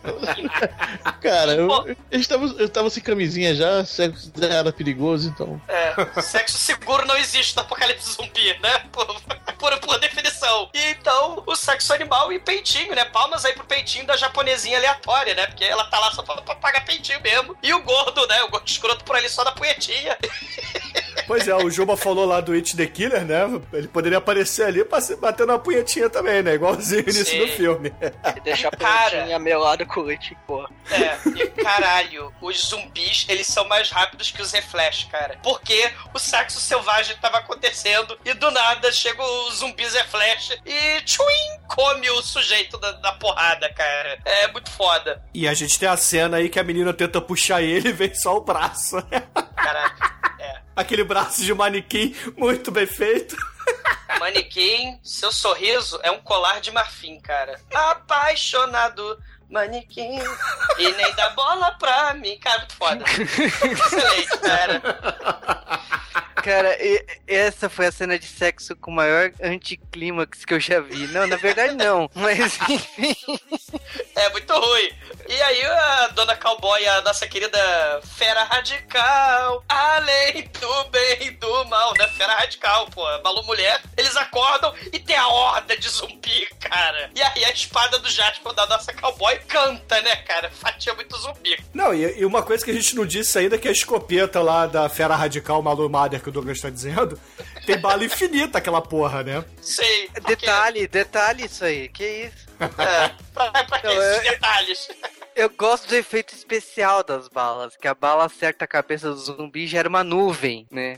cara, eu, eu, estava, eu tava sem camisinha já, sexo já era perigoso, então. É, sexo seguro não existe no apocalipse zumbi, né? Por, por, por definição. E então, o sexo animal e peitinho, né? Palmas aí pro peitinho da japonesinha aleatória, né? Porque ela tá lá só pra, pra pagar peitinho mesmo. E o gordo, né? O gordo escroto por ali só da punhetinha. Pois é, o Juba falou lá do It the Killer, né? Ele poderia aparecer ali pra se bater na punhetinha também, né? Igualzinho no início Sim. do filme. E deixar a plantinha melada com leite, pô. É, e caralho, os zumbis, eles são mais rápidos que os reflash, cara. Porque o sexo selvagem tava acontecendo e do nada chega o zumbi reflash e tchuim, come o sujeito da, da porrada, cara. É muito foda. E a gente tem a cena aí que a menina tenta puxar ele e vem só o braço. Aquele braço de manequim muito bem feito. Manequim, seu sorriso é um colar de marfim, cara. Apaixonado, manequim. E nem dá bola pra mim. Cara, muito foda. Excelente, cara. Cara, e- essa foi a cena de sexo com o maior anticlímax que eu já vi. Não, na verdade não. Mas enfim. É muito ruim. E aí a dona cowboy, a nossa querida fera radical, além do bem e do mal, né? Fera radical, pô, Malu Mulher, eles acordam e tem a horda de zumbi, cara. E aí a espada do Jasper da nossa cowboy canta, né, cara? Fatia muito zumbi. Não, e, e uma coisa que a gente não disse ainda é que a escopeta lá da fera radical Malu Mader que o Douglas tá dizendo, tem bala infinita aquela porra, né? Sei. Detalhe, detalhe isso aí. Que isso? É, pra, pra Não, esses é- detalhes. Eu gosto do efeito especial das balas, que a bala acerta a cabeça do zumbi e gera uma nuvem, né?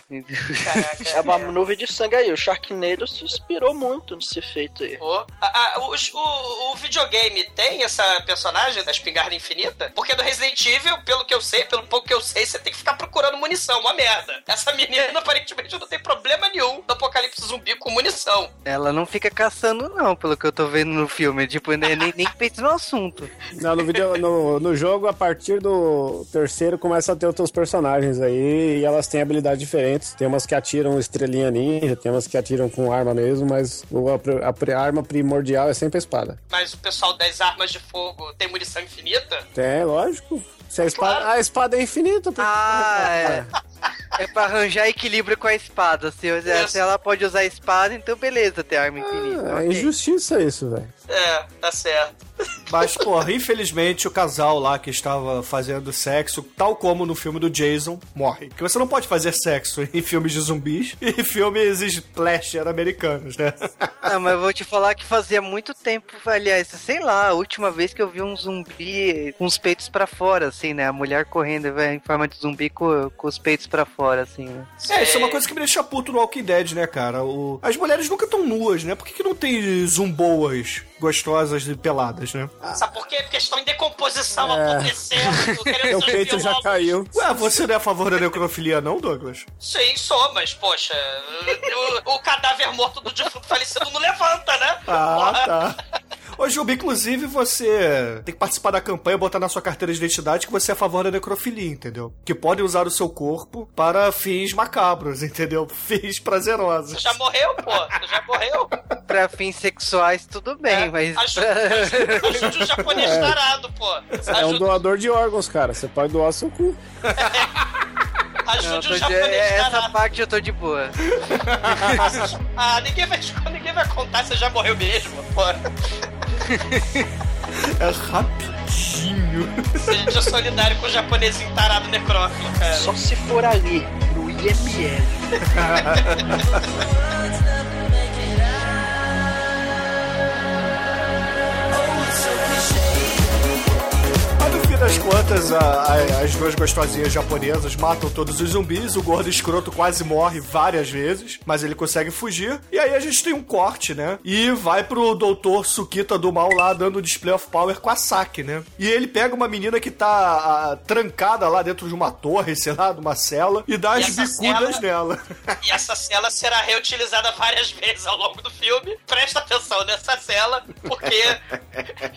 Caraca. É uma nuvem de sangue aí. O Sharknado se inspirou muito nesse efeito aí. Pô, a- a- os- o, o videogame tem essa personagem da espingarda infinita? Porque no Resident Evil, pelo que eu sei, pelo pouco que eu sei, você tem que ficar procurando munição, uma merda. Essa menina aparentemente não tem problema nenhum no apocalipse zumbi com munição. Ela não fica caçando, não, pelo que eu tô vendo no filme. Tipo, nem, nem, nem pensa no assunto. Não, no, vídeo, no, no jogo, a partir do terceiro, começa a ter outros personagens aí e elas têm habilidades diferentes. Tem umas que atiram estrelinha ninja, tem umas que atiram com arma mesmo, mas o- a, a a arma primordial é sempre a espada. Mas o pessoal das armas de fogo tem munição infinita? É, lógico. Se a, espada, Claro. a espada é infinita. porque- Ah, é. É pra arranjar equilíbrio com a espada. Se, se ela pode usar a espada, então beleza, ter arma infinita. É ok. injustiça isso, velho. É, tá certo. Mas, porra, infelizmente o casal lá que estava fazendo sexo, tal como no filme do Jason, morre. Porque você não pode fazer sexo em filmes de zumbis e filmes slasher americanos, né? Ah, mas eu vou te falar que fazia muito tempo, aliás, sei lá, a última vez que eu vi um zumbi com os peitos pra fora, assim, né? A mulher correndo vai, em forma de zumbi com, com os peitos pra fora, assim, né? É, isso é uma coisa que me deixa puto no Walking Dead, né, cara? O... As mulheres nunca estão nuas, né? Por que, que não tem zumboas gostosas e peladas, né? Sabe por quê? Porque estão em decomposição É. apodrecendo, Meu seus peito já caiu. Ué, você não é a favor da necrofilia, não, Douglas? Sim, sou, mas, poxa, o, o cadáver morto do defunto falecido não levanta, né? Ah, tá. Ô, Juba, inclusive você tem que participar da campanha, botar na sua carteira de identidade que você é a favor da necrofilia, entendeu? Que podem usar o seu corpo para fins macabros, entendeu? Fins Você prazerosos. já morreu, pô? Você já morreu? Pra fins sexuais, tudo bem, mas. Ajude, ajude, ajude o japonês tarado, pô. É um Ajude, doador de órgãos, cara. Você pode doar seu cu. Não, ajude eu o tô de- japonês essa tarado. parte eu tô de boa. Ah, ninguém vai, ninguém vai contar, você já morreu mesmo, pô. É rapidinho. Seja solidário com o japonês entarado necrófilo, cara. Só se for ali, no IML. das contas, a- a- as duas gostosinhas japonesas matam todos os zumbis, o gordo escroto quase morre várias vezes, mas ele consegue fugir. E aí a gente tem um corte, né? E vai pro doutor Sukita do mal lá dando display of power com a Saki, né? E ele pega uma menina que tá ah, trancada lá dentro de uma torre, sei lá, de uma cela, e dá E as bicudas cela- nela. E essa cela será reutilizada várias vezes ao longo do filme. Presta atenção nessa cela, porque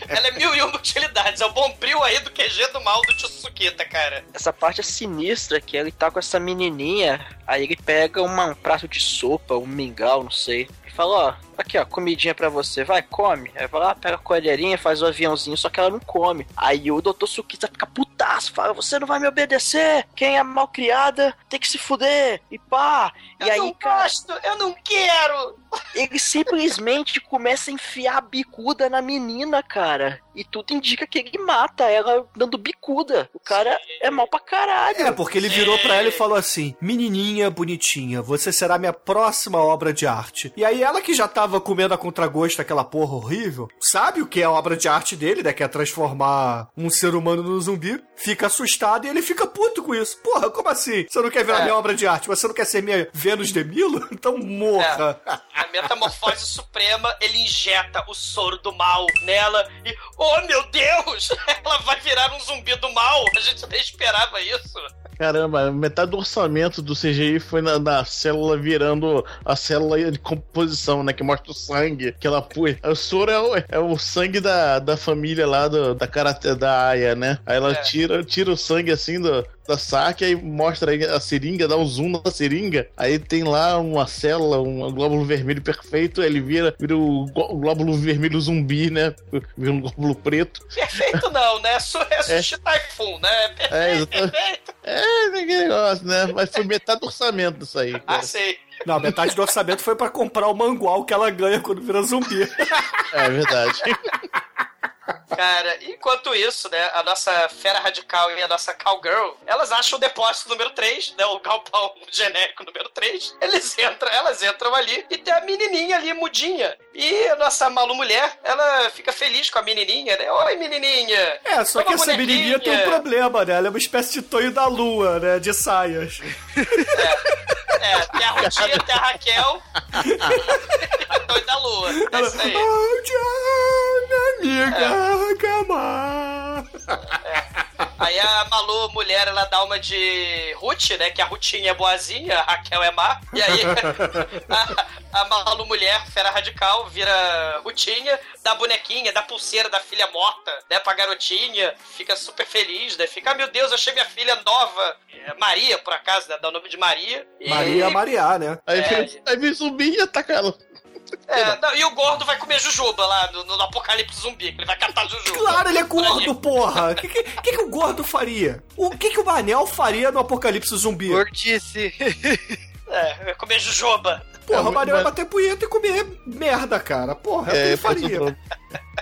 ela é mil e uma utilidades. É o bombril aí do QG do mal do Tsukita, cara. Essa parte é sinistra, que ele tá com essa menininha, aí ele pega uma- um prato de sopa, um mingau, não sei, e fala, ó, aqui ó, comidinha pra você, vai, come. Aí vai lá, pega a colherinha, faz o aviãozinho, só que ela não come. Aí o Dr. Sukita fica putaço, fala, você não vai me obedecer, quem é mal criada tem que se fuder, e pá. Eu E aí, não cara, gosto, eu não quero. ele simplesmente começa a enfiar a bicuda na menina, cara. E tudo indica que ele mata ela dando bicuda. O cara é mal pra caralho. É, porque ele virou pra ela e falou assim: Menininha bonitinha, você será minha próxima obra de arte. E aí ela que já tava comendo a contragosto aquela porra horrível, sabe o que é a obra de arte dele, né? Que é transformar um ser humano no zumbi, fica assustado e ele fica puto com isso. Porra, como assim? Você não quer ver a É. minha obra de arte? Você não quer ser minha Vênus de Milo? Então morra. A metamorfose suprema, ele injeta o soro do mal nela e, oh meu Deus, ela vai virar um zumbi do mal. A gente nem esperava isso. Caramba, metade do orçamento do CGI foi na, na célula virando a célula de composição, né? Que mostra o sangue que ela pôs. O soro é o, é o sangue da, da família lá do, da karate da Aya, né? Aí ela É. tira, tira o sangue assim do, da saque, aí mostra aí a seringa, dá um zoom na seringa. Aí tem lá uma célula, um glóbulo vermelho perfeito. Ele vira, vira o, gló- o glóbulo vermelho zumbi, né? Vira um glóbulo preto. Perfeito não, né? Su é Sushi Typhoon, né? Perfeito, É, exatamente. perfeito. É, negócio, né? Mas foi metade do orçamento disso aí. cara. Ah, sei. Não, metade do orçamento foi pra comprar o mangual que ela ganha quando vira zumbi. É verdade. Cara, enquanto isso, né, a nossa fera radical e a nossa cowgirl, elas acham o depósito número 3, né, o galpão genérico número 3. Eles entram, elas entram ali e tem a menininha ali, mudinha. E a nossa malu mulher, ela fica feliz com a menininha, né? Oi, menininha! É, só que essa menininha tem um problema, né? Ela é uma espécie de Tonho da Lua, né? De saias. É, tem a Rutinha, tem a Raquel a Toy da Lua. É isso aí. oh, Diana, amiga, cama. Aí a Malu, mulher, ela dá uma de Ruth, né? Que a Rutinha é boazinha, a Raquel é má. E aí a, a Malu, mulher, fera radical, vira Rutinha, dá bonequinha, dá pulseira da filha morta, né? Pra garotinha, fica super feliz, né? Fica, ah, meu Deus, achei minha filha nova. É Maria, por acaso, né? Dá o nome de Maria. E- Maria Mariá, né? Aí, É. vem, aí vem zumbi e ataca ela. É, não, e o gordo vai comer jujuba lá no, no apocalipse zumbi, que ele vai catar jujuba. Claro, ele é gordo, porra. O que, que, que, que o gordo faria? O que, que o Manel faria no apocalipse zumbi? Gordice. É, vai comer jujuba. Porra, É, o Manel mas- ia bater punheta e comer merda, cara. Porra, é, o que É, ele faz faria.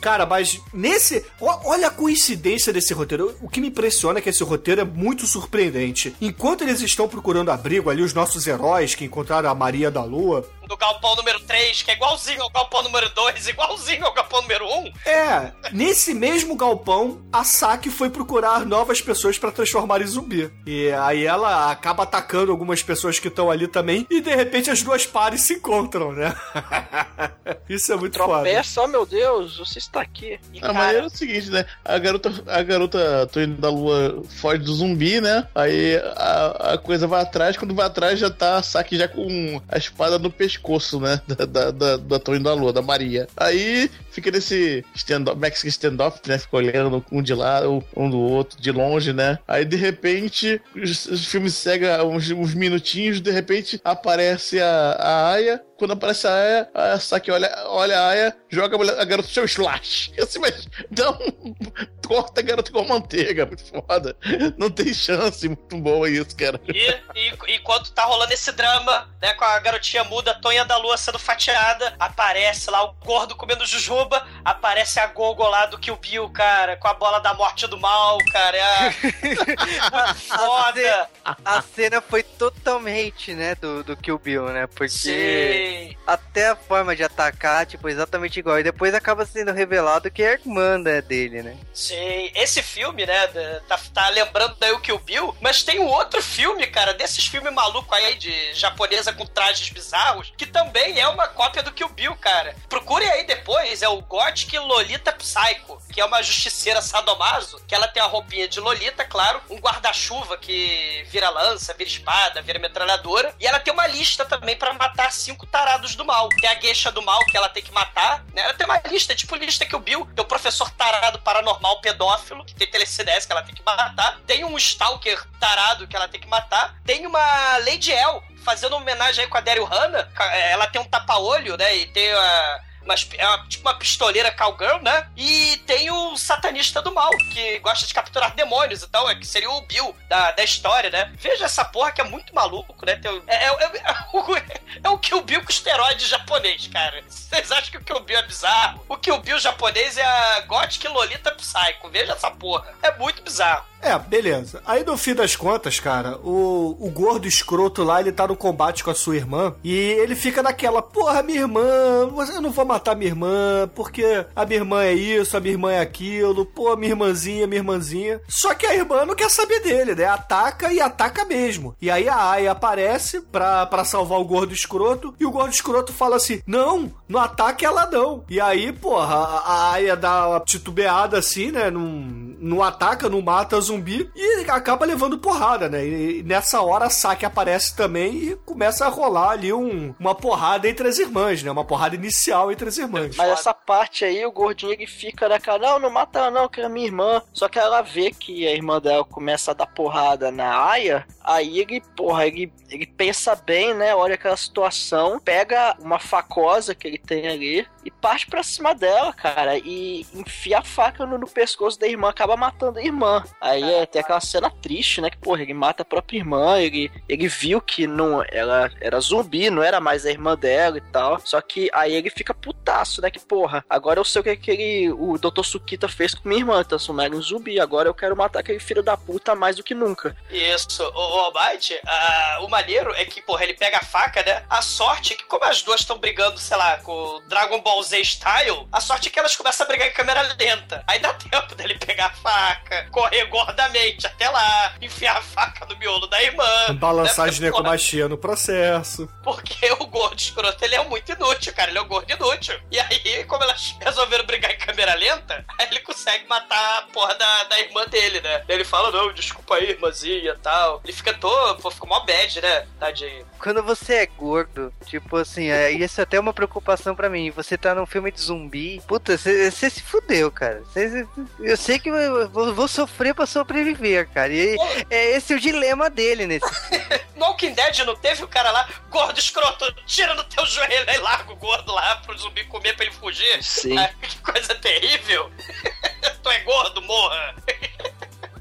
Cara, mas nesse. Olha a coincidência desse roteiro. O que me impressiona é que esse roteiro é muito surpreendente. Enquanto eles estão procurando abrigo ali, os nossos heróis que encontraram a Maria da Lua, no galpão número 3, que é igualzinho ao galpão número 2, igualzinho ao galpão número 1. É, nesse mesmo galpão, a Saki foi procurar novas pessoas pra transformar em zumbi. E aí ela acaba atacando algumas pessoas que estão ali também, e de repente as duas pares se encontram, né? Isso é muito foda. Tropeça, oh meu Deus, você está aqui. E, A maneira é o seguinte, né? A garota, a garota tô indo da lua foge do zumbi, né? Aí a, a coisa vai atrás, quando vai atrás já tá a Saki já com a espada no pescoço, né? Da, da, da, da indo da lua, da Maria. Aí fica nesse stand Mexican standoff, né? Fica olhando um de lá, um do outro, de longe, né? Aí de repente, os, os filmes seguem uns, uns minutinhos, de repente aparece a, a Aya. Quando aparece a Aya, a Saki olha, olha a Aya, joga a, mulher- a garota seu slash. Assim, mas não, corta a garota com manteiga, muito foda. Não tem chance, muito boa isso, cara. E, e, enquanto tá rolando esse drama, né, com a garotinha muda, a Tonha da Lua sendo fatiada, aparece lá o gordo comendo jujuba, aparece a Gogo lá do Kill Bill, cara, com a bola da morte do mal, cara. É foda. A cena foi totalmente, né, do, do Kill Bill, né? Porque Sim. até a forma de atacar, tipo, exatamente igual. E depois acaba sendo revelado que é a irmã né, dele, né? Sim, esse filme, né, tá, tá lembrando daí o Kill Bill, mas tem um outro filme, cara, desses filmes malucos aí de japonesa com trajes bizarros, que também é uma cópia do Kill Bill, cara. Procure aí depois, é o Gothic Lolita Psycho, que é uma justiceira sadomaso, que ela tem a roupinha de Lolita, claro, um guarda-chuva que vira lança, vira espada, vira metralhadora, e ela tem uma lista também pra matar cinco tarados do mal. Tem a gueixa do mal que ela tem que matar, né? Ela tem uma lista, tipo lista que o Bill, tem o professor tarado paranormal pedófilo, que tem telecinese que ela tem que matar, tem um stalker tarado que ela tem que matar, tem uma Lady El fazendo homenagem aí com a Daryl Hannah, ca- ela tem um tapa-olho, né? E tem a. É uma- tipo uma pistoleira cowgirl, né? E tem o satanista do mal, que gosta de capturar demônios, então, é que seria o Bill da, da história, né? Veja essa porra que é muito maluco, né? Tem é, é, é, é, o- é o Kill Bill com esteroide japonês, cara. Vocês acham que o Kill Bill é bizarro? O Kill Bill japonês é a Gothic Lolita Psycho. Veja essa porra. É muito bizarro. É, beleza. Aí no fim das contas, cara, o, o gordo escroto lá, ele tá no combate com a sua irmã e ele fica naquela, porra, minha irmã, eu não vou matar minha irmã, porque a minha irmã é isso, a minha irmã é aquilo, pô, minha irmãzinha, minha irmãzinha. Só que a irmã não quer saber dele, né? Ataca e ataca mesmo. E aí a Aya aparece pra, pra salvar o gordo escroto e o gordo escroto fala assim: não, no ataque ela não. E aí, porra, a, a Aya dá uma titubeada assim, né? Não, não ataca, não mata zumbi e acaba levando porrada, né? E nessa hora a Saki aparece também e começa a rolar ali um- uma porrada entre as irmãs, né? Uma porrada inicial entre as irmãs. Mas essa parte aí, o gordinho ele fica naquela, não, não mata ela não, que é minha irmã. Só que ela vê que a irmã dela começa a dar porrada na Aya, aí ele, porra, ele, ele pensa bem, né? Olha aquela situação, pega uma facosa que ele tem ali e parte pra cima dela, cara, e enfia a faca no, no pescoço da irmã, acaba matando a irmã. Aí é, tem aquela cena triste, né? Que, porra, ele mata a própria irmã, ele, ele viu que não, ela era zumbi, não era mais a irmã dela e tal. Só que aí ele fica putaço, né? Que, porra, agora eu sei o que aquele, o Dr. Sukita fez com minha irmã, transformar ela em zumbi. Agora eu quero matar aquele filho da puta mais do que nunca. Isso, o, o ah, o maneiro é que, porra, ele pega a faca, né? A sorte é que, como as duas estão brigando, sei lá, com o Dragon Ball Z Style, a sorte é que elas começam a brigar em câmera lenta. Aí dá tempo dele pegar a faca, correr gordamente até lá, enfiar a faca no miolo da irmã. Balançar a né? Porra, ginecomastia no processo. Porque o gordo escroto, ele é muito inútil, cara. Ele é um gordo inútil. E aí, como elas resolveram brigar em câmera lenta, aí ele consegue matar a porra da, da irmã dele, né? Ele fala, não, desculpa aí, irmãzinha e tal. Ele fica todo, pô, fica mó bad, né? Tadinho. Quando você é gordo, tipo assim, é, isso é até uma preocupação pra mim. Você tá num filme de zumbi, puta, você se fudeu, cara. Cê- eu sei que eu vou, vou sofrer pra sobreviver, cara. E é esse o dilema dele nesse. No Walking Dead não teve o cara lá, gordo escroto, tira no teu joelho aí, larga o gordo lá pro zumbi comer pra ele fugir. Sim. Ah, que coisa terrível. tu é gordo, morra.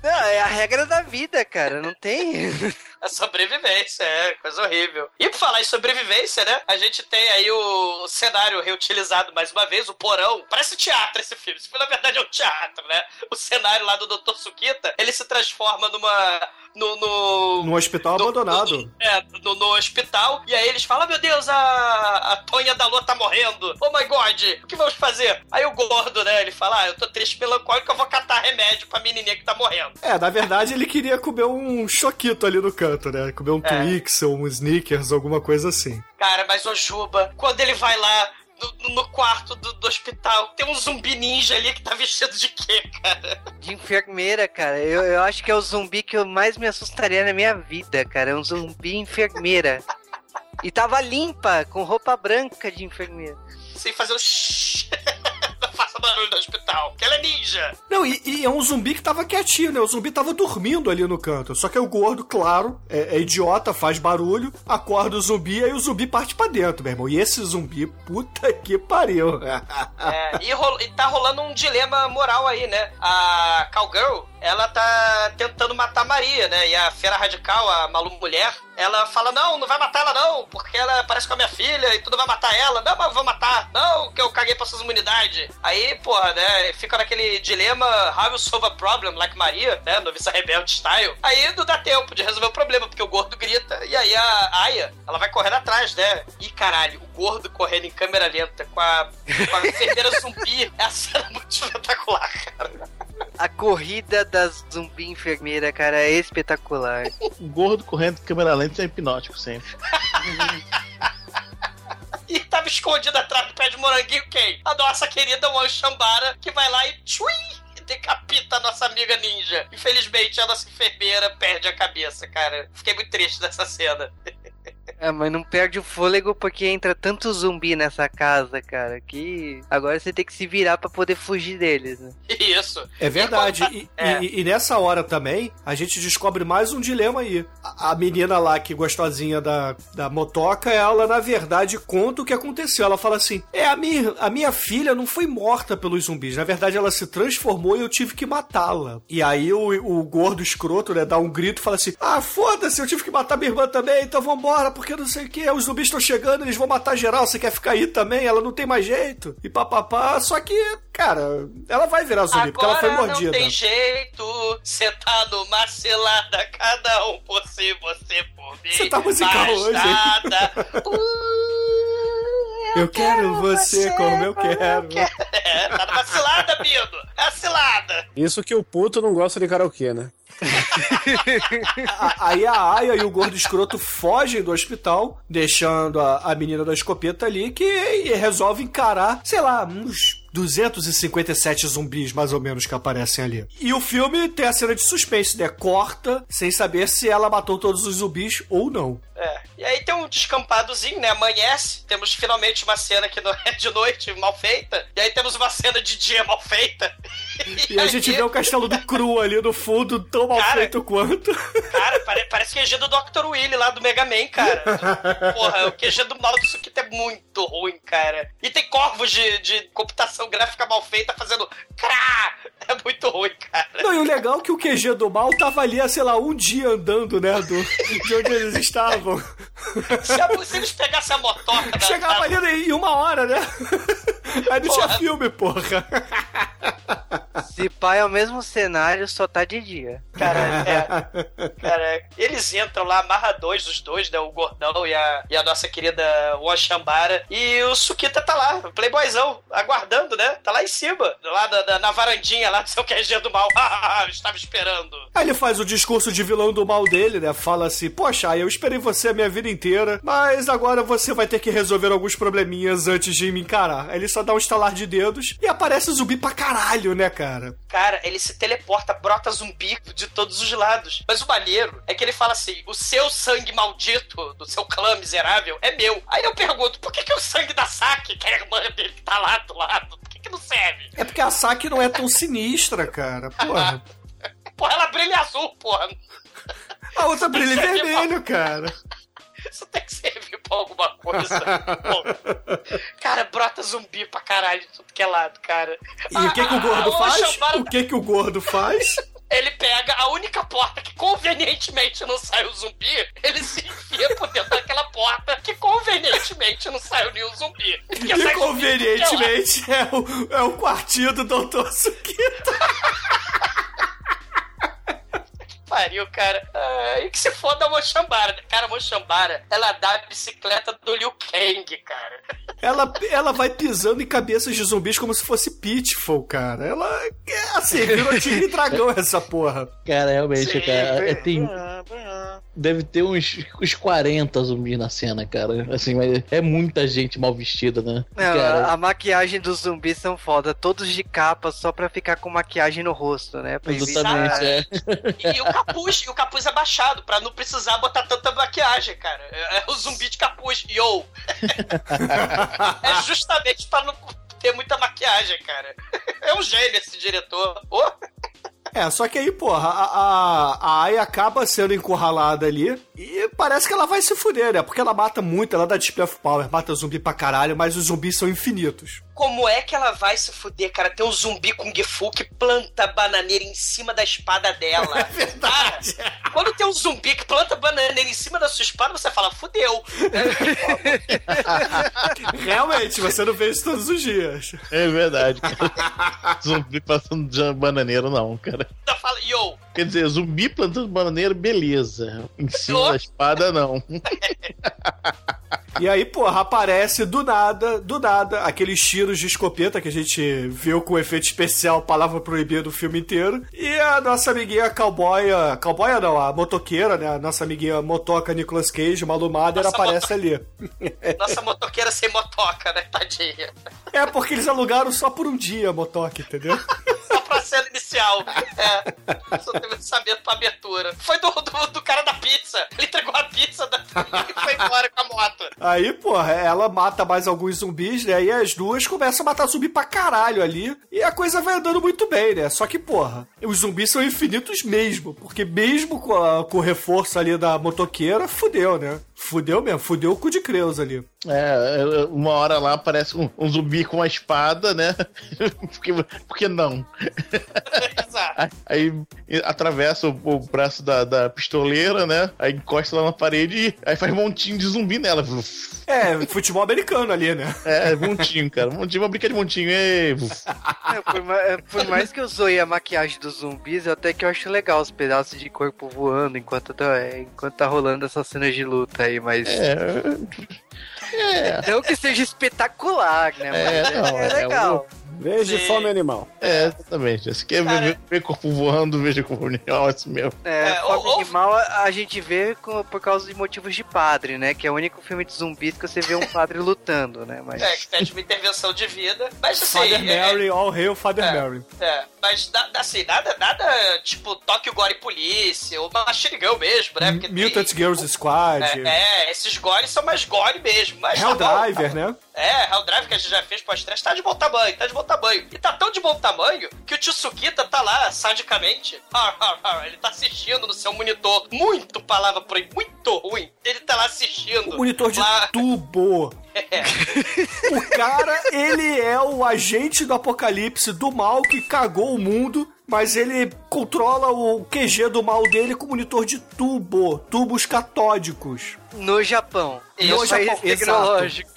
Não, é a regra da vida, cara. Não tem. A sobrevivência, é, coisa horrível. E por falar em sobrevivência, né? A gente tem aí o cenário reutilizado mais uma vez, o porão. Parece teatro esse filme. Esse filme, na verdade, é um teatro, né? O cenário lá do Dr. Sukita, ele se transforma numa, no. no No hospital no- abandonado. no- é, no, no hospital. E aí eles falam: Meu Deus, a, a Tonha da Lua tá morrendo. Oh my god, o que vamos fazer? Aí o gordo, né? Ele fala: Ah, eu tô triste melancólico, eu vou catar remédio pra menininha que tá morrendo. É, na verdade ele queria comer um choquito ali no canto, né? Comer um É. Twix ou um Snickers, alguma coisa assim. Cara, mas o Juba, quando ele vai lá. No, no quarto do, do hospital, tem um zumbi ninja ali que tá vestido de quê, cara? De enfermeira, cara. Eu, eu acho que é o zumbi que eu mais me assustaria na minha vida, cara. É um zumbi enfermeira. E tava limpa, com roupa branca de enfermeira. Sem fazer o shhh. Barulho no hospital, que ela é ninja. Não, e, e é um zumbi que tava quietinho, né? O zumbi tava dormindo ali no canto. Só que aí o gordo, claro, é, é idiota, faz barulho, acorda o zumbi, aí o zumbi parte pra dentro, meu irmão. E esse zumbi, puta que pariu. É, e, rolo- e tá rolando um dilema moral aí, né? A Cowgirl, ela tá tentando matar Maria, né? E a Fera Radical, a Malu Mulher, ela fala: Não, não vai matar ela, não, porque ela parece com a minha filha e tudo vai matar ela. Não, mas eu vou matar. Não, que eu caguei pra suas imunidades. Aí, porra, né? Fica naquele dilema: How you solve a problem, like Maria, né? Noviça Rebelde style. Aí não dá tempo de resolver o problema, porque o gordo grita. E aí a Aya, ela vai correndo atrás, né? E caralho, o gordo correndo em câmera lenta com a, com a enfermeira zumbi. É a cena muito espetacular, cara. A corrida das zumbi enfermeira, cara, é espetacular. O gordo correndo com câmera lenta é hipnótico sempre. E tava escondido atrás do pé de moranguinho quem? A nossa querida Wan Shambara, que vai lá e tchui, decapita a nossa amiga ninja. Infelizmente, a nossa enfermeira perde a cabeça, cara. Fiquei muito triste dessa cena. É, mas não perde o fôlego porque entra tanto zumbi nessa casa, cara, que agora você tem que se virar pra poder fugir deles, né? Isso. É verdade. E, É. e- e nessa hora também, a gente descobre mais um dilema aí. A, a menina lá, que gostosinha da, da motoca, ela, na verdade, conta o que aconteceu. Ela fala assim: É, a minha, a minha filha não foi morta pelos zumbis. Na verdade, ela se transformou e eu tive que matá-la. E aí o, o gordo escroto, né, dá um grito e fala assim: Ah, foda-se, eu tive que matar minha irmã também, então vambora, porque não sei o que. Os zumbis estão chegando, eles vão matar geral. Você quer ficar aí também? Ela não tem mais jeito. E papapá. Só que, cara, ela vai virar zumbi, porque ela foi Agora mordida. não tem jeito, cê tá numa cilada, cada um por si, você por mim. Cê tá musical hoje, nada. Eu quero você como eu quero. É, tá numa cilada, Bido. É a cilada. Isso que o puto não gosta de karaokê, né? Aí a Aya e o gordo escroto fogem do hospital, deixando a, a menina da escopeta ali, que resolve encarar, sei lá, uns 257 zumbis, mais ou menos, que aparecem ali. E o filme tem a cena de suspense, né? Corta, sem saber se ela matou todos os zumbis ou não. É. E aí tem um descampadozinho, né? Amanhece. Temos finalmente uma cena que não é de noite mal feita. E aí temos uma cena de dia mal feita. E a gente aí, vê o castelo do Cru ali no fundo, tão mal Cara. feito quanto. Cara, pare- parece QG do Dr. Willy lá do Mega Man, cara. Porra, o QG do mal do Sukita é muito ruim, cara. E tem corvos de, de computação gráfica mal feita fazendo crá. É muito ruim, cara. Não, e o legal é que o QG do mal tava ali sei lá, um dia andando, né? Do, de onde eles estavam. Se, se eles pegassem a motoca da, Chegava da, ali em uma hora, né? Aí não tinha filme, porra. Se pai é o mesmo cenário, só tá de dia. Cara, é, cara, eles entram lá amarradões, os dois, né? O Gordão e a, e a nossa querida Washambara. E o Sukita tá lá, o playboyzão, aguardando, né? Tá lá em cima, lá da, da- na varandinha lá do seu QG do mal. Eu estava esperando. Aí ele faz o discurso de vilão do mal dele, né? Fala assim: Poxa, eu esperei você a minha vida inteira, mas agora você vai ter que resolver alguns probleminhas antes de me encarar. Aí ele só dá um estalar de dedos e aparece zumbi pra caralho, né, cara? Cara, ele se teleporta, brota zumbi de todos os lados. Mas o maneiro é que ele fala assim: o seu sangue maldito do seu clã miserável é meu. Aí eu pergunto: por que, que o sangue da Saki, que é a irmã dele que tá lá do lado, por que, que não serve? É porque a Saki não é tão sinistra, cara. Porra. Porra, ela brilha azul, porra. A outra brilha em é vermelho, cara. Isso tem que servir pra alguma coisa. Pô. Cara, brota zumbi pra caralho de tudo que é lado, cara. E o que, que o gordo Ah, faz? O que, que o gordo faz? Ele pega a única porta que convenientemente não sai o zumbi, ele se enfia por dentro daquela porta que convenientemente não saiu nenhum zumbi. Sai E zumbi tudo que é convenientemente é o, é o quartinho do Dr. Sukita. pariu, cara. Ah, e que se foda a Mochambara. Cara, a Mochambara, ela dá a bicicleta do Liu Kang, cara. Ela, ela vai pisando em cabeças de zumbis como se fosse Pitfall, cara. Ela. É assim, virou tigre e dragão essa porra. Cara, realmente, Sim, cara. é, tem, deve ter uns, uns 40 zumbis na cena, cara. Assim, mas é muita gente mal vestida, né? Não, cara, a, a maquiagem dos zumbis são foda, todos de capa só pra ficar com maquiagem no rosto, né? Pra exatamente, é. E, e o capuz, e o capuz abaixado, pra não precisar botar tanta maquiagem, cara. É, é o zumbi de capuz. Yo! é justamente pra não ter muita maquiagem, cara. É um gênio esse diretor. Oh. É, só que aí, porra, a, a, a Ai acaba sendo encurralada ali e parece que ela vai se fuder, né? Porque ela mata muito, ela dá display of power, mata zumbi pra caralho, mas os zumbis são infinitos. Como é que ela vai se fuder, cara? Tem um zumbi com Gifu que planta bananeira em cima da espada dela. É verdade. Cara, quando tem um zumbi que planta bananeira em cima da sua espada, você fala, fudeu. Realmente, você não vê isso todos os dias. É verdade, cara. zumbi passando de bananeiro, não, cara. Então fala, yo, Quer dizer, zumbi plantando bananeiro, beleza. Em cima Oh. da espada, não. E aí, porra, aparece do nada, do nada, aqueles tiros de escopeta que a gente viu com efeito especial, palavra proibida do filme inteiro. E a nossa amiguinha cowboya, cowboya não, a motoqueira, né? A nossa amiguinha motoca Nicolas Cage, malumada, ela aparece ali. nossa motoqueira sem motoca, né? Tadinha. É porque eles alugaram só por um dia a motoca, entendeu? Só pra cena inicial. É. Só teve orçamento pra abertura. Foi do, do, do cara da pizza. Ele entregou a pizza da... e foi embora com a moto. Aí, porra, ela mata mais alguns zumbis, né? E as duas começam a matar zumbi pra caralho ali. E a coisa vai andando muito bem, né? Só que, porra, os zumbis são infinitos mesmo. Porque mesmo com, a- com o reforço ali da motoqueira, fudeu, né? Fudeu mesmo, fudeu o cu de Creus ali. É, uma hora lá aparece um, um zumbi com uma espada, né? porque, porque não? Exato. Aí atravessa o, o braço da, da pistoleira, né? Aí encosta lá na parede e aí faz um montinho de zumbi nela. É, futebol americano ali, né? É, montinho, cara. Montinho, uma brinca de montinho. Ei, É, por, ma- é, por mais que eu zoe a maquiagem dos zumbis, eu até que eu acho legal os pedaços de corpo voando enquanto tá, é, enquanto tá rolando essas cenas de luta aí, mas. é. É, Não que seja espetacular, né? É, Mas não, é, é legal. Veja Sim. fome animal. é, exatamente. Se quer Cara- ver, ver corpo voando, veja corpo animal, é isso mesmo. É, É, Fome ou- Animal a, gente vê com- por causa de motivos de padre, né? Que é o único filme de zumbis que você vê um padre lutando, né? Mas. É, que pede uma intervenção de vida. Mas assim. Father é- Mary, all hail Father É. Mary. É, mas assim, nada, nada tipo Tokyo Gore Police, ou Machine Gun mesmo, né? Porque tem- Mutant Girls Squad. É, é, esses gores são mais gore mesmo. Mas Hell tá bom, Driver, tá- né? É, Hell Drive que a gente já fez pós-stress tá de bom tamanho, tá de bom tamanho. E tá tão de bom tamanho que o tio Sukita tá lá, sadicamente. Ele tá assistindo no seu monitor. Muito palavra por aí, muito ruim. Ele tá lá assistindo. O monitor de lá, tubo. É, O cara, ele é o agente do apocalipse do mal que cagou o mundo, mas ele controla o QG do mal dele com monitor de tubo, tubos catódicos. No Japão. Isso, no Japão, tecnológico.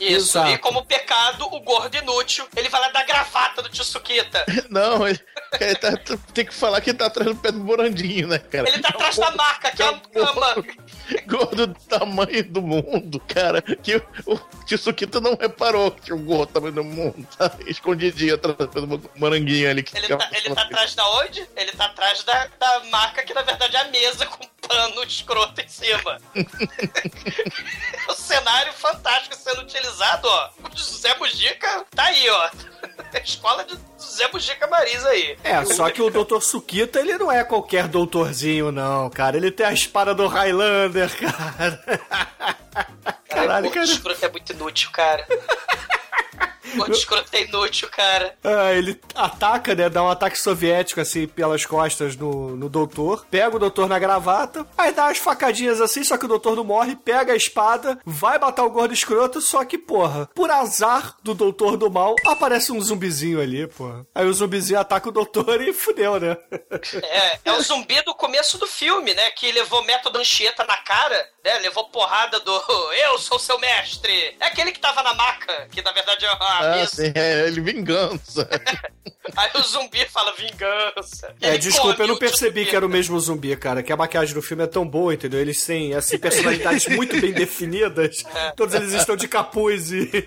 isso. Exato. E como pecado, o gordo inútil, ele vai lá dar gravata do tio Sukita. Não, ele, ele tá- tem que falar que ele tá atrás do pé do morandinho, né, cara? Ele tá atrás da marca, que é a cama. gordo do tamanho do mundo, cara. Que o, o tio Sukita não reparou que tinha um gordo do tamanho do mundo. Tá escondidinho atrás do moranguinho ali. Que Ele ficava- tá, ele tá atrás da onde? Ele tá atrás da, da marca que na verdade é a mesa com pano escroto em cima. o cenário fantástico sendo utilizado, ó. O José Mujica tá aí, ó. Escola de José Mujica Marisa aí. É, só que o Dr. Sukita, ele não é qualquer doutorzinho, não, cara. Ele tem a espada do Highlander, cara. Caralho, o gordo cara. escroto é muito inútil, cara. O gordo escroto é inútil, cara. Ah, ele ataca, né? Dá um ataque soviético, assim, pelas costas no, no doutor. Pega o doutor na gravata. Aí dá umas facadinhas assim, só que o doutor não morre. Pega a espada, vai matar o gordo escroto. Só que, porra, por azar do doutor do mal, aparece um zumbizinho ali, porra. Aí o zumbizinho ataca o doutor e fudeu, né? É, é o zumbi do começo do filme, né? Que levou método Anchieta na cara, né? Levou porrada do Eu sou seu mestre. É aquele que tava na maca, que na verdade é a Ah, mesa. sim, é ele vingança. Aí o zumbi fala vingança. É, Ele desculpa, eu não percebi zumbi. que era o mesmo zumbi, cara. Que a maquiagem do filme é tão boa, entendeu? Eles têm, assim, personalidades muito bem definidas. Todos eles estão de capuz e...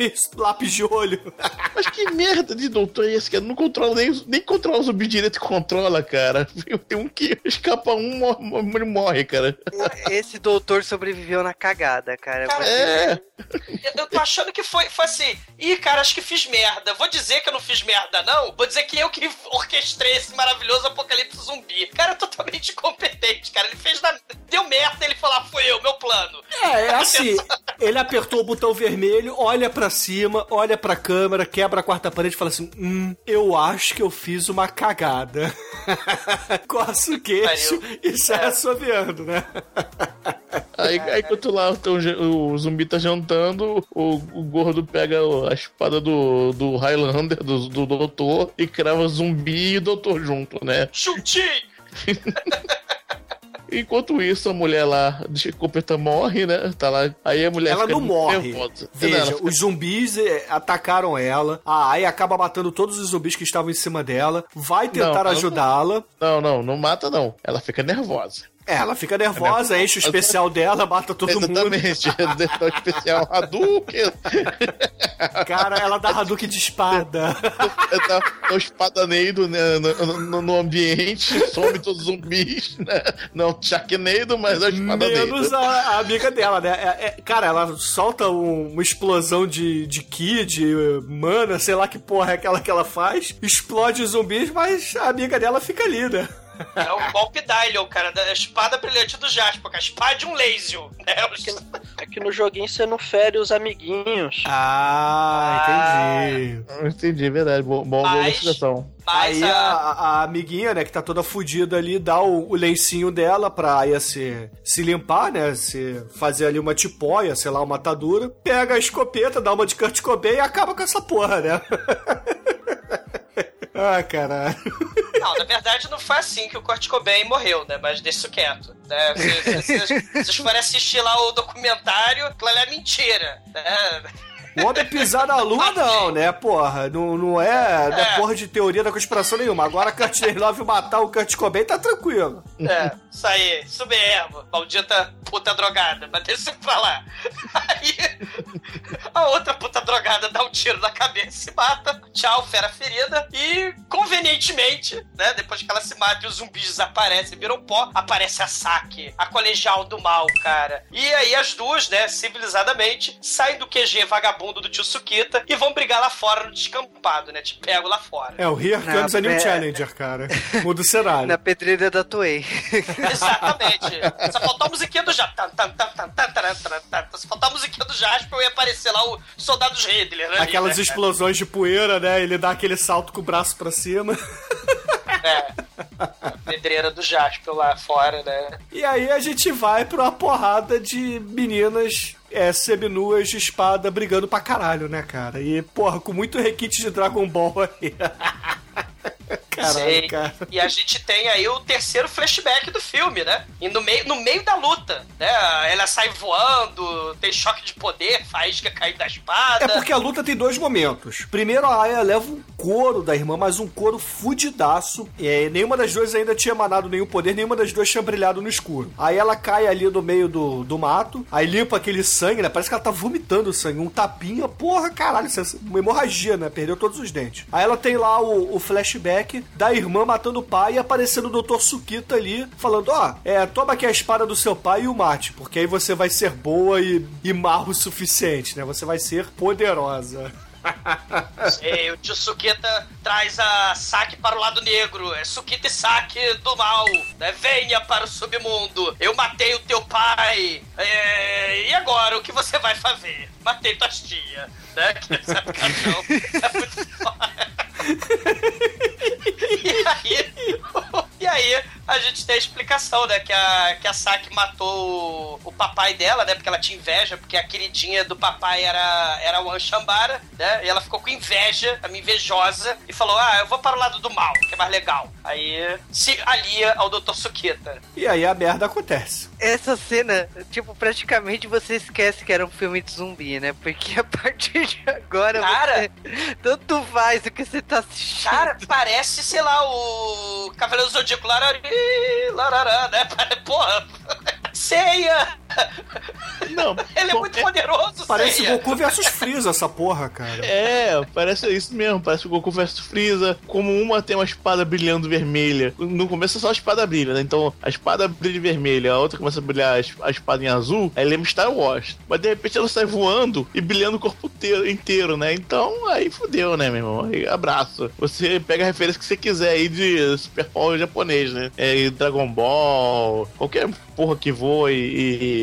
e lápis de olho. Mas que merda de doutor é esse, cara? Não controla nem, nem controla o zumbi direito controla, cara. Tem um que escapa um, morre, morre, cara. Esse doutor sobreviveu na cagada, cara. Cara, É. Eu, eu tô achando que foi, foi assim. Ih, cara, acho que fiz merda. Vou dizer que eu não fiz merda, não. Vou dizer que eu que orquestrei esse maravilhoso apocalipse zumbi. Cara, totalmente incompetente, cara. Ele fez na. Deu merda, ele falou, ah, foi eu, meu plano. É, é assim, ele apertou o botão vermelho, olha pra cima, olha pra câmera, quebra a quarta parede e fala assim, hum, eu acho que eu fiz uma cagada. Coça o queixo e sai assoviando, né? Aí, aí enquanto lá o zumbi tá jantando, o, o gordo pega a espada do, do Highlander, do, do doutor, e crava zumbi e doutor junto, né? Chutinho! Enquanto isso, a mulher lá de escopeta morre, né? Tá lá. Aí a mulher Ela fica não morre. nervosa. Veja, Ela fica- os zumbis eh, atacaram ela. A Ai acaba matando todos os zumbis que estavam em cima dela. Vai tentar não- ajudá-la. Não, não, não mata não. Ela fica nervosa. É, ela fica nervosa, enche o especial dela, mata todo mundo. Exatamente. Detalhe especial Hadouken. Cara, ela dá Hadouken de espada. dá dá um espadoneido né, no, no- no ambiente, some todos os zumbis, né? Não Sharknado, mas é o espadoneido. Menos a, a amiga dela, né? É- é- cara, ela solta um- uma explosão de, de ki, de mana, sei lá que porra é aquela que ela faz. Explode os zumbis, mas a amiga dela fica ali, né? É o golpe Dylion, cara, da espada brilhante do Jasper, cara. A espada de um laser. Né? É que no joguinho você não fere os amiguinhos. Ah, entendi. Não Entendi, é verdade. Bom, bom boa. Mas Aí a, a... a amiguinha, né, que tá toda fodida ali, dá o, o lencinho dela pra Aya se, se limpar, né? Se fazer ali uma tipóia, sei lá, uma atadura. Pega a escopeta, dá uma de Kurt Cobain e acaba com essa porra, né? ah, caralho. Não, na verdade não foi assim que o Kurt Cobain morreu, né? Mas deixa isso quieto. Né? Se, se vocês forem assistir lá o documentário, aquilo é mentira. Né? O homem pisar na lua, não, né, porra? Não, não é, não é É. porra de teoria da conspiração nenhuma. Agora Kurt Love matar o Kurt Cobain tá tranquilo. É, isso aí, isso mesmo. Maldita puta drogada, mas deixa pra lá. Aí, a outra puta drogada dá um tiro na cabeça, se mata. Tchau, fera ferida. E, convenientemente, né, depois que ela se mata e os zumbis desaparecem, viram pó, aparece a Saki, a colegial do mal, cara. E aí as duas, né, civilizadamente, saem do QG vagabundo do tio Sukita e vão brigar lá fora no descampado, né? Te pego lá fora. É, o Here Comes a New. Challenger, cara. Muda o cenário. Na pedreira da Toei. Exatamente. Só faltou a musiquinha do Jasper. Só faltou a musiquinha do Jasper e aparecer lá o Soldados Redler. ali, Aquelas né, explosões de poeira, né? Ele dá aquele salto com o braço pra cima. É. A pedreira do Jasper lá fora, né? E aí a gente vai pra uma porrada de meninas é, seminuas de espada brigando pra caralho, né, cara? E, porra, com muito requinte de Dragon Ball aí. Caralho, cara. E a gente tem aí o terceiro flashback do filme, né? E no meio, no meio da luta, né? Ela sai voando, tem choque de poder, faísca caindo da espada. É porque a luta tem dois momentos. Primeiro, a Aya leva um couro da irmã, mas um couro fudidaço. E aí, nenhuma das duas ainda tinha emanado nenhum poder, nenhuma das duas tinha brilhado no escuro. Aí ela cai ali no meio do, do mato, aí limpa aquele sangue, né? Parece que ela tá vomitando sangue. Um tapinha, porra, caralho, isso é uma hemorragia, né? Perdeu todos os dentes. Aí ela tem lá o, o flashback da irmã matando o pai e aparecendo o Dr. Sukita ali, falando: Ó, é, toma aqui a espada do seu pai e o mate, porque aí você vai ser boa e, e marro o suficiente, né? Você vai ser poderosa. Sei, o tio Sukita traz a Saki para o lado negro. É Sukita e Saki do mal. Né? Venha para o submundo. Eu matei o teu pai. É, E agora, o que você vai fazer? Matei tuas tia. Né? Que é muito foda. E aí, e aí, a gente tem a explicação, né? Que a, que a Saki matou o, o papai dela, né? Porque ela tinha inveja, porque a queridinha do papai era, era o Anshambara, né? E ela ficou com inveja, a minha invejosa, e falou: Ah, eu vou para o lado do mal, que é mais legal. Aí se alia ao Dr. Sukita. E aí a merda acontece. Essa cena, tipo, praticamente você esquece que era um filme de zumbi, né? Porque a partir de agora Cara. você... tanto faz o que você tá assistindo. Cara, parece, sei lá, o Cavaleiro do Zodíaco larari, larará, né? Porra, ceia! Não, Ele é muito poderoso, Parece ceia! Goku versus Freeza essa porra, cara. É, parece isso mesmo, parece o Goku vs Freeza. Como uma tem uma espada brilhando vermelha. No começo só a espada brilha, né? Então a espada brilha vermelha, a outra começa a brilhar a es- a espada em azul, aí lembra Star Wars. Mas de repente ela sai voando e brilhando o corpo inteiro, né? Então aí fudeu, né, meu irmão? Aí, abraço. Você pega a referência que você quiser aí de Super Power japonês, né? É, e Dragon Ball, qualquer porra que voe e.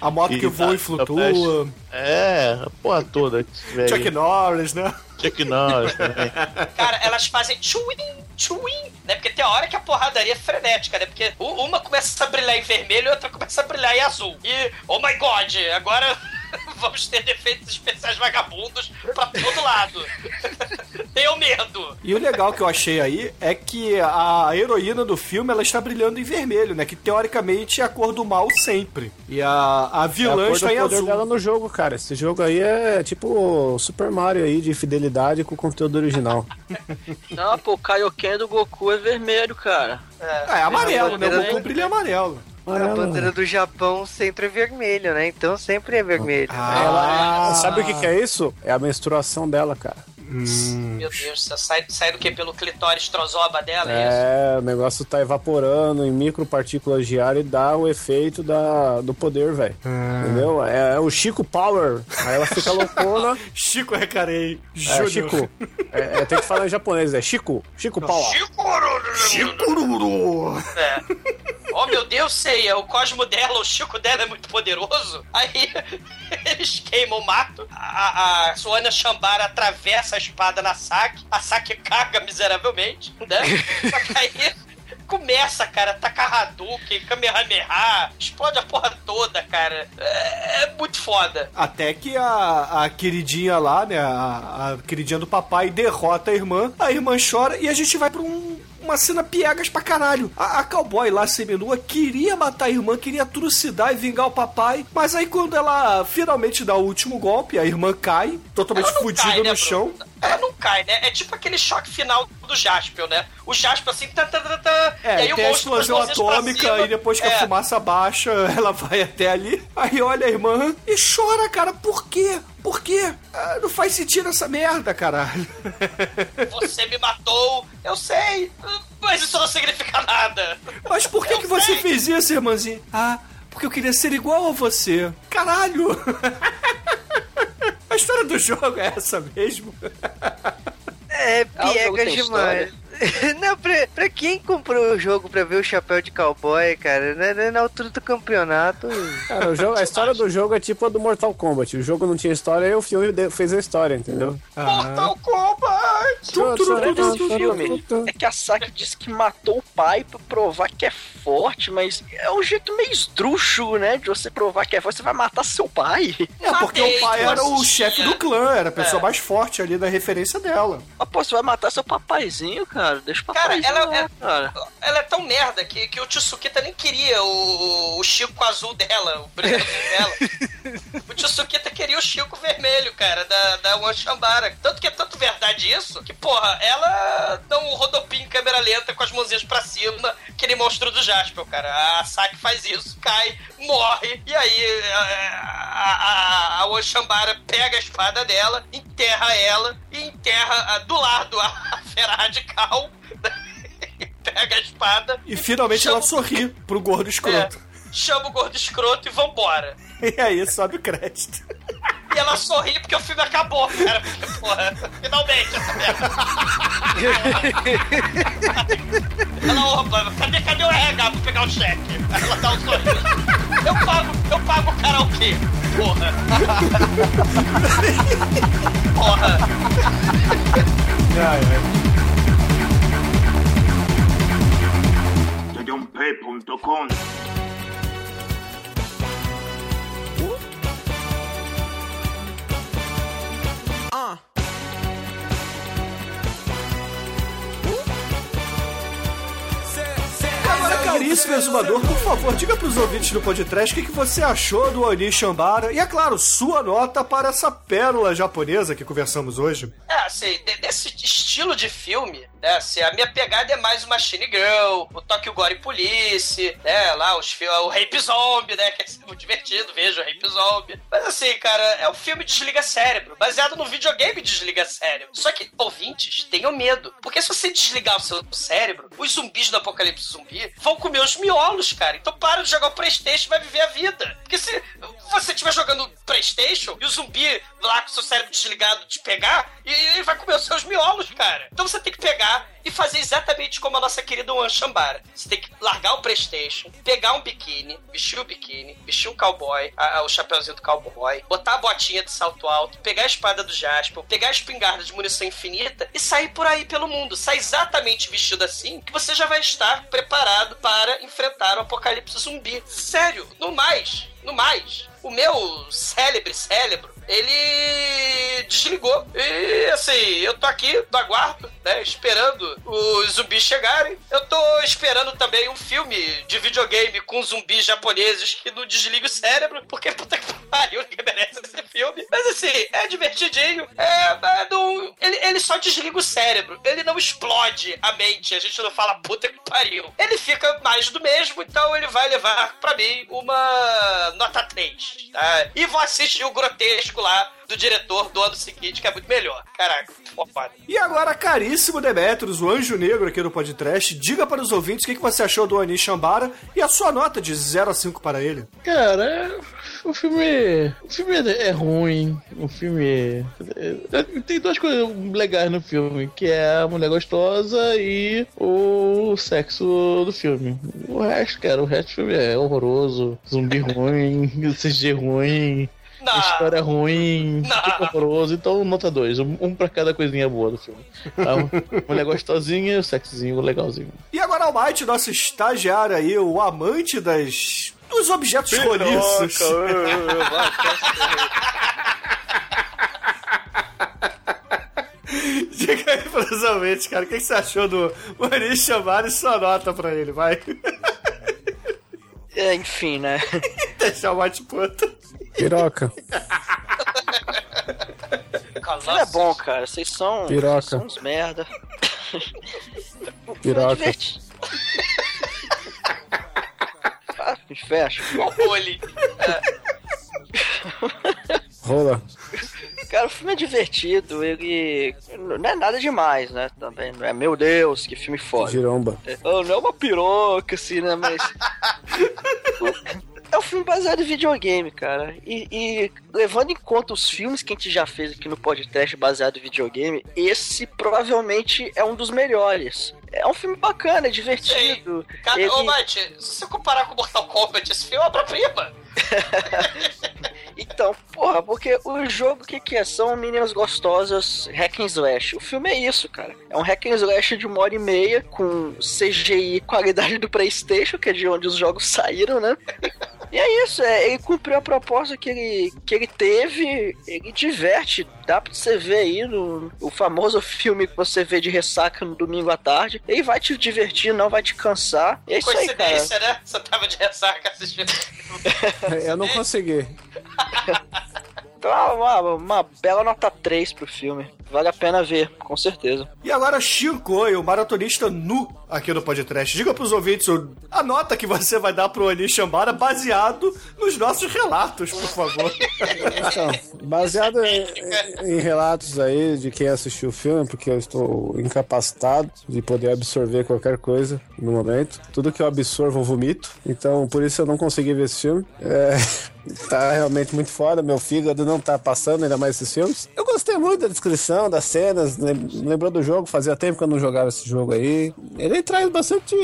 A moto e que voa e da- da flutua. É, a porra toda. Chuck Norris, né? Chuck Norris também. Cara, elas fazem tchuim, tchuim, né? Porque tem a hora que a porradaria é frenética, né? Porque uma começa a brilhar em vermelho e outra começa a brilhar em azul. E, oh my god, agora vamos ter defeitos especiais vagabundos pra todo lado. Tenho medo. E o legal que eu achei aí é que a heroína do filme ela está brilhando em vermelho, né? Que teoricamente é a cor do mal sempre. E a, a É a vilã cor do está em azul. dela no jogo, cara. Esse jogo aí é tipo Super Mario aí de fidelidade com o conteúdo original. Não, pô, o Kaioken do Goku é vermelho, cara. É, é amarelo, né? O Goku brilha amarelo. A bandeira do Japão sempre é vermelho, né? Então sempre é vermelho. Ah, Sabe o que, que é isso? É a menstruação dela, cara. Meu Deus, sai, sai do que? Pelo clitóris trozoba dela, é, isso? É, o negócio tá evaporando em micropartículas de ar e dá o efeito da, do poder, velho. Entendeu? É, o Chico Power. Aí ela fica loucona. Chico Recarei. É, Júnior. Chico. É, é, tem que falar em japonês, é Chico. Chico Power. Chicururu. É. Oh meu Deus, Seiya, o cosmo dela, o Chico dela é muito poderoso. Aí eles queimam o mato. A, a Suana Shambara atravessa a espada na Saki. A Saki caga miseravelmente, né? Só que aí começa, cara, tacar Hadouken, Kamehameha, explode a porra toda, cara. É, é muito foda. Até que a, a queridinha lá, né? A, a queridinha do papai derrota a irmã. A irmã chora e a gente vai pra um. Uma cena piegas pra caralho. A, a cowboy lá, seminua, queria matar a irmã, queria trucidar e vingar o papai. Mas aí, quando ela finalmente dá o último golpe, a irmã cai, totalmente fodida cai, né, no chão. Bruno? Ela não cai, né? É tipo aquele choque final do Jaspion, né? O Jaspion assim, tá, tá, tá, tá, É, e aí o tem a explosão atômica e depois que a É. fumaça baixa, ela vai até ali. Aí olha a irmã e chora, cara. Por quê? Por quê? Ah, não faz sentido essa merda, caralho. Você me matou, eu sei, mas isso não significa nada. Mas por que, Eu que você fez isso, irmãzinha? Ah, porque eu queria ser igual a você. Caralho! A história do jogo é essa mesmo? É o jogo piega tem demais. Não, pra, pra quem comprou o jogo pra ver o chapéu de cowboy, cara, né, né, na altura do campeonato. Cara, o jogo- a história do jogo é tipo a do Mortal Kombat. O jogo não tinha história e o filme de- fez a história, entendeu? Mortal Kombat! O problema desse filme é que a Saki disse que matou o pai pra provar que é forte, mas é um jeito meio esdrúxulo, né? De você provar que é forte, você vai matar seu pai. É, porque Matei, o pai era o chefe do clã, era a pessoa É. mais forte ali da referência dela. Mas, pô, você vai matar seu papaizinho, cara. Deixa o Cara, ela lá, é- cara. Ela é tão merda que, que o Tsukita nem queria o, o Chico azul dela, o brilhante dela. O Tsukita queria o Chico vermelho, cara, da, da One Shambara. Tanto que é tanto verdade isso, que, porra, ela dá um rodopinho em câmera lenta com as mãozinhas pra cima, que nem monstro do Jaspel, cara. A Saki faz isso, cai, morre, e aí a, a, a One Shambara pega a espada dela, enterra ela, e enterra do lado a, a Fera Radical, pega a espada, E finalmente Chama- ela sorri pro gordo escroto. é, chama o gordo escroto e vambora. E aí sobe o crédito. E ela sorri porque o filme acabou, cara. Porque, porra, finalmente essa merda. ela, opa, cadê, cadê o RH pra pegar o cheque? Ela dá um sorriso. Eu pago, eu pago o karaokê. Porra. Porra. Ai, ai. URV.com. Agora, caríssimo por favor, diga pros ouvintes do podcast o que, que você achou do Oni Shambara e, é claro, sua nota para essa pérola japonesa que conversamos hoje. É, assim, de- desse estilo de filme, né, assim, a minha pegada é mais o Machine Girl, o Tokyo Gore Police, né, lá, os, o Rape Zombie, né, que é muito divertido, vejo o Rape Zombie. Mas assim, cara, é um filme Desliga Cérebro, baseado no videogame Desliga Cérebro. Só que, ouvintes, tenham medo, porque se você desligar o seu cérebro, os zumbis do apocalipse zumbi vão comer os miolos, cara. Então para de jogar o Playstation e vai viver a vida. Porque se você estiver jogando Playstation e o zumbi lá com o seu cérebro desligado te pegar, e ele vai comer os seus miolos, cara. Então você tem que pegar e fazer exatamente como a nossa querida One Shambara. Você tem que largar o Playstation, pegar um biquíni, vestir o biquíni, vestir um cowboy, a- a- o chapeuzinho do cowboy, botar a botinha de salto alto, pegar a espada do Jasper, pegar a espingarda de munição infinita e sair por aí pelo mundo. Sai exatamente vestido assim que você já vai estar preparado para enfrentar o apocalipse zumbi. Sério, no mais, no mais, o meu célebre cérebro, ele desligou. E assim, eu tô aqui no aguardo, né? Esperando os zumbis chegarem. Eu tô esperando também um filme de videogame com zumbis japoneses que não desliga o cérebro, porque puta que pariu, ninguém merece esse filme. Mas assim, é divertidinho. É, é não- ele, ele só desliga o cérebro. Ele não explode a mente. A gente não fala puta que pariu. Ele fica mais do mesmo, então ele vai levar pra mim uma nota 3. Tá? E vou assistir o grotesco lá do diretor do ano seguinte, que é muito melhor. Caraca, foda. E agora, caríssimo Demetrius, o anjo negro aqui do podcast, diga para os ouvintes o que, que você achou do Oni Shambara e a sua nota de 0 a 5 para ele. Cara, o filme. O filme é é ruim. O filme. é- é- tem duas coisas legais no filme, que é a mulher gostosa e o sexo do filme. O resto, cara, o resto do filme é horroroso. Zumbi ruim, CG ruim. Não. História ruim, horroroso, então nota dois, um, um pra cada coisinha boa do filme. A mulher gostosinha, o sexozinho legalzinho. E agora, Almighty, nosso estagiário aí, o amante das. dos objetos roliços. Diga aí cara, o que, você achou do Oni Shambara e sua nota pra ele, vai. É, enfim, né? Deixar o White puta. Piroca. Não é bom, cara. Vocês são. Piroca. São uns merda. O filme é Piroca. divertido. Ah, me fecha. Olhe. Rola. Cara, o filme é divertido, ele não é nada demais, né? Também não é, meu Deus, que filme foda. Giromba. É, não é uma piroca, assim, né? Mas. É um filme baseado em videogame, cara. E, e levando em conta os filmes que a gente já fez aqui no podcast baseado em videogame, esse provavelmente é um dos melhores. É um filme bacana, é divertido. Cara, Ele- Ô, Mate, se você comparar com Mortal Kombat, esse filme é obra-prima. Então, porra, porque o jogo, o que, que é? São meninas gostosas hack and slash. O filme é isso, cara. É um hack and slash de uma hora e meia, com CGI qualidade do Playstation, que é de onde os jogos saíram, né? E é isso, é, ele cumpriu a proposta que ele, que ele teve, ele diverte. Dá pra você ver aí no o famoso filme que você vê de ressaca no domingo à tarde. Ele vai te divertir, não vai te cansar. E é isso aí, cara. Coincidência, né? Você tava de ressaca assistindo. Eu não consegui. Então, uma, uma bela nota 3 pro filme. Vale a pena ver, com certeza. E agora, Shinkoi, o maratonista nu aqui no podcast. Diga pros ouvintes a nota que você vai dar pro Oni Shambara baseado nos nossos relatos, por favor. Então, baseado em, em relatos aí de quem assistiu o filme, porque eu estou incapacitado de poder absorver qualquer coisa no momento. Tudo que eu absorvo eu vomito. Então, por isso eu não consegui ver esse filme. É, tá realmente muito foda. Meu fígado não tá passando ainda mais esses filmes. Eu gostei muito da descrição, das cenas. lem- Lembrou do jogo? Fazia tempo que eu não jogava esse jogo aí. Ele traz bastante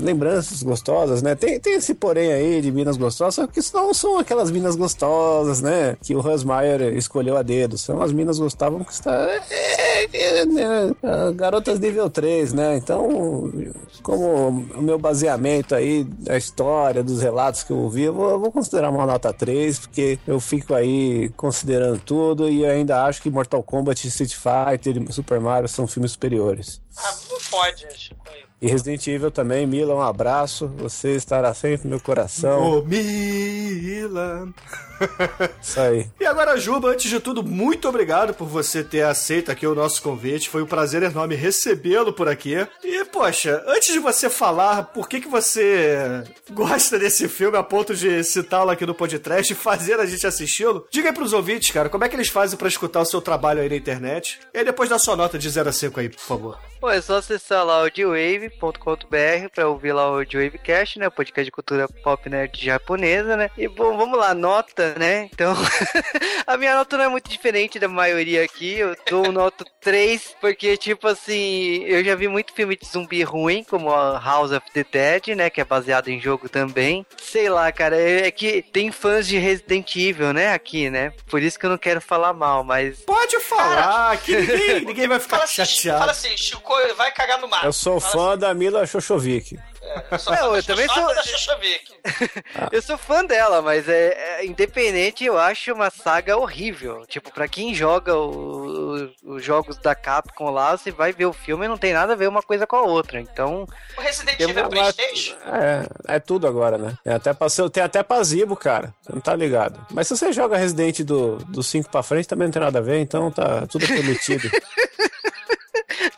lembranças gostosas, né? Tem, tem esse porém aí de minas gostosas, só que isso não são aquelas minas gostosas, né? Que o Hans Meyer escolheu a dedo. São as minas gostavam que está. É, é, é, né? Garotas nível 3, né? Então, como o meu baseamento aí da história, dos relatos que eu ouvi, eu vou, eu vou considerar uma nota 3, porque eu fico aí considerando tudo e ainda acho que Mortal Kombat, Street Fighter e Super Mario são filmes superiores. Ah, não pode, Chico. E Resident Evil também, Mila, um abraço. Você estará sempre no meu coração. Ô, Milan. Isso aí. E agora, Juba, antes de tudo, muito obrigado por você ter aceito aqui o nosso convite. Foi um prazer enorme recebê-lo por aqui. E, poxa, antes de você falar por que, que você gosta desse filme a ponto de citá-lo aqui no podcast e fazer a gente assisti-lo, diga aí pros ouvintes, cara, como é que eles fazem para escutar o seu trabalho aí na internet. E aí depois dá sua nota de 0 a 5 aí, por favor. Pô, é só acessar lá o dwave.com.br pra ouvir lá o Dwavecast, né? O podcast de cultura pop nerd japonesa, né? E bom, vamos lá, nota, né? Então, a minha nota não é muito diferente da maioria aqui. Eu dou um nota 3, porque, tipo assim, eu já vi muito filme de zumbi ruim, como a House of the Dead, né? Que é baseado em jogo também. Sei lá, cara, é que tem fãs de Resident Evil, né? Aqui, né? Por isso que eu não quero falar mal, mas. Pode falar, que ninguém, ninguém vai ficar Fala assim, chateado. fala assim, Chico vai cagar no mar. Eu sou Fala fã da Mila Xoxovic. Assim, eu sou Não, eu da também sou- Xoxovic. Eu sou fã dela, mas é, é- independente, eu acho uma saga horrível. Tipo, pra quem joga os jogos da Capcom lá, você vai ver o filme e não tem nada a ver uma coisa com a outra. Então, O Resident Evil é Playstation? É, é tudo agora, né? Tem até pra, tem até pra Zibo, cara. Você não tá ligado. Mas se você joga Resident do, do 5 pra frente, também não tem nada a ver, então tá tudo permitido.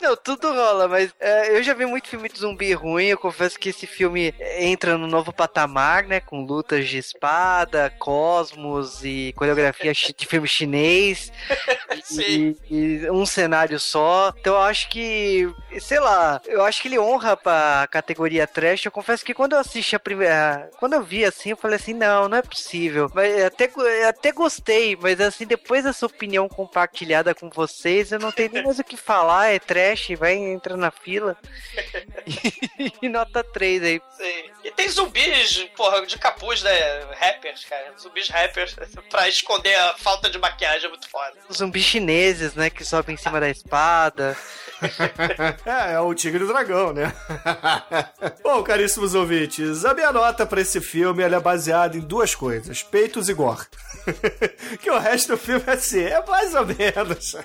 não, tudo rola, mas é, eu já vi muito filme de zumbi ruim. Eu confesso que esse filme entra no novo patamar, né? Com lutas de espada, cosmos e coreografia de filme chinês. Sim. e, e um cenário só. Então eu acho que, sei lá, eu acho que ele honra pra categoria trash. Eu confesso que quando eu assisti a primeira. Quando eu vi assim, eu falei assim: não, não é possível. Mas eu até, até gostei, mas assim, depois dessa opinião compartilhada com vocês, eu não tenho nem mais o que falar. É trash, vai entrar na fila. e nota 3 aí. Sim. E tem zumbis, porra, de capuz, né? Rappers, cara. Zumbis rappers pra esconder a falta de maquiagem é muito foda. Zumbis chineses, né? Que sobem em cima da espada. É, é o Tigre e o Dragão, né? Bom, caríssimos ouvintes, a minha nota pra esse filme ela é baseada em duas coisas: peitos e gore. que o resto do filme é assim, é mais ou menos.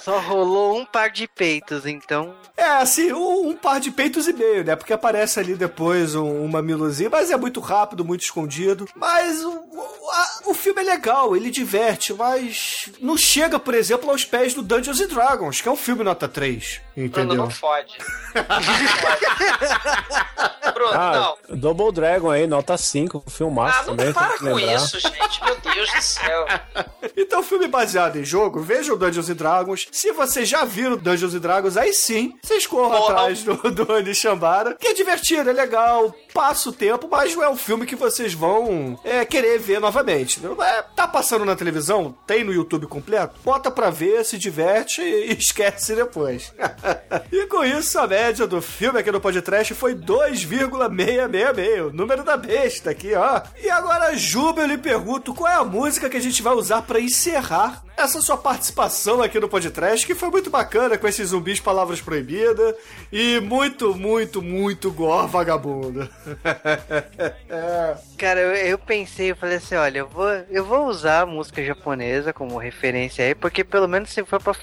Só rolou um par de peitos, então. É, assim, um, um par de peitos e meio, né? Porque aparece ali depois um, um mamilozinho, mas é muito rápido, muito escondido. Mas o, o, a- o filme é legal, ele diverte, mas não chega, por exemplo, aos pés do Dungeons and Dragons, que é um filme nota 3. Bruno, Entendeu? não fode. Bruno, Ah, não. Double Dragon aí, nota 5, filmaço Ah, não também, para com lembrar. isso, gente. Meu Deus do céu. Então, filme baseado em jogo, vejam Dungeons and Dragons. Se vocês já viram Dungeons and Dragons, aí sim, vocês corram Porra. atrás do, do Onishambara, que é divertido, é legal, passa o tempo, mas não é um filme que vocês vão é, querer ver novamente. É- tá passando na televisão, tem no YouTube completo, bota pra ver, se diverte e esquece depois. e com isso, a média do filme aqui no podcast foi 2,666, o número da besta aqui, ó. E agora, Juba, eu lhe pergunto qual é a música que a gente vai usar pra encerrar essa sua participação aqui no podcast, que foi muito bacana com esses zumbis palavras proibidas e muito, muito, muito gore vagabundo. Cara, eu, eu pensei, eu falei assim, olha, eu vou, eu vou usar a música japonesa como referência aí, porque pelo menos se for pra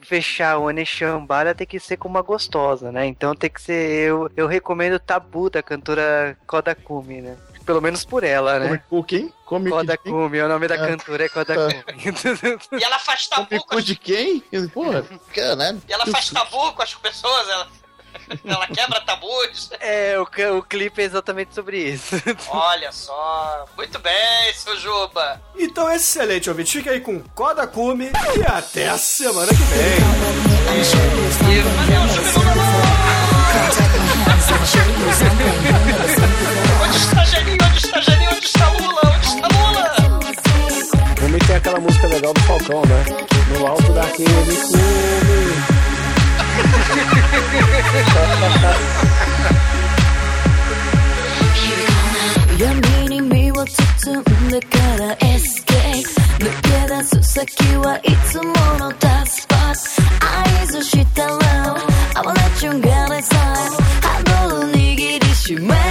fechar o Oneshambara, tem que ser com uma gostosa, né? Então tem que ser, eu, eu recomendo Tabu, da cantora Kodakumi, né? Pelo menos por ela, né? cu quem? Kodakumi, o nome da Ah, cantora é Kodakumi. E ela faz tabu Come com as, de quem? Porra, caralho. e ela faz tabu com as pessoas, ela, ela quebra tabus. é, o, o clipe é exatamente sobre isso. Olha só. Muito bem, seu Juba. Então, excelente, ouvinte. Fica aí com Kodakumi e até a semana que vem. E valeu, Juba. Lula? Onde está Lula? Também tem aquela música legal do Falcão, né? No alto daquele cume. 闇に身を包んでからエスケープ抜け出す先はいつものダスパッ合図したら I will let you get inside ハンドル握りしめ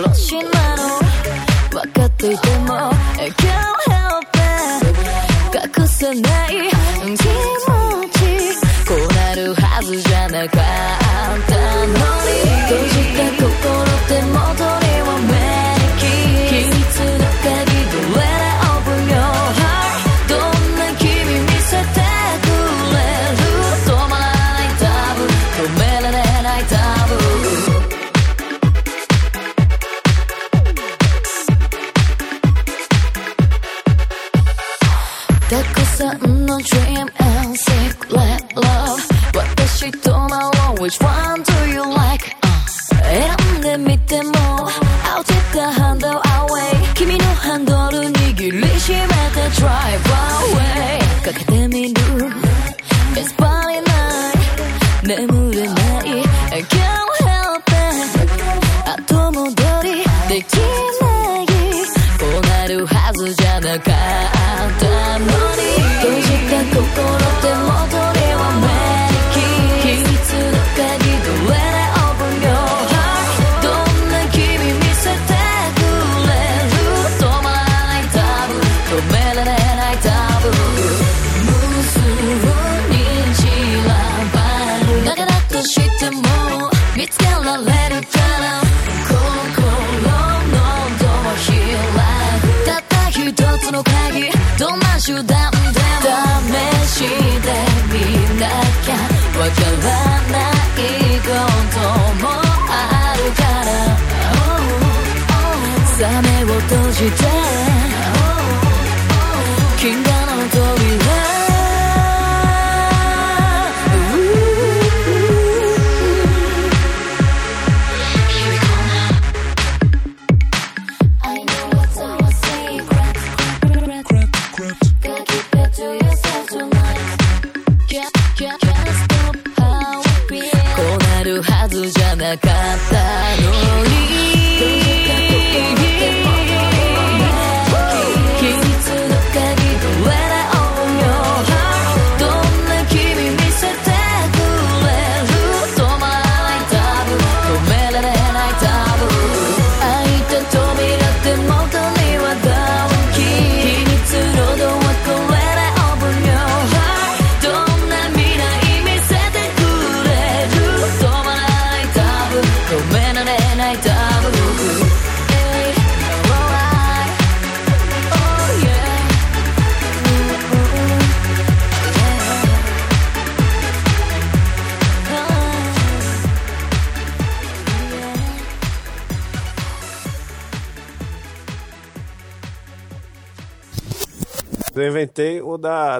Colosso in mano, ma che te temo dream and seek love. What does she do now? Which one? 手段でも試してみなきゃわからない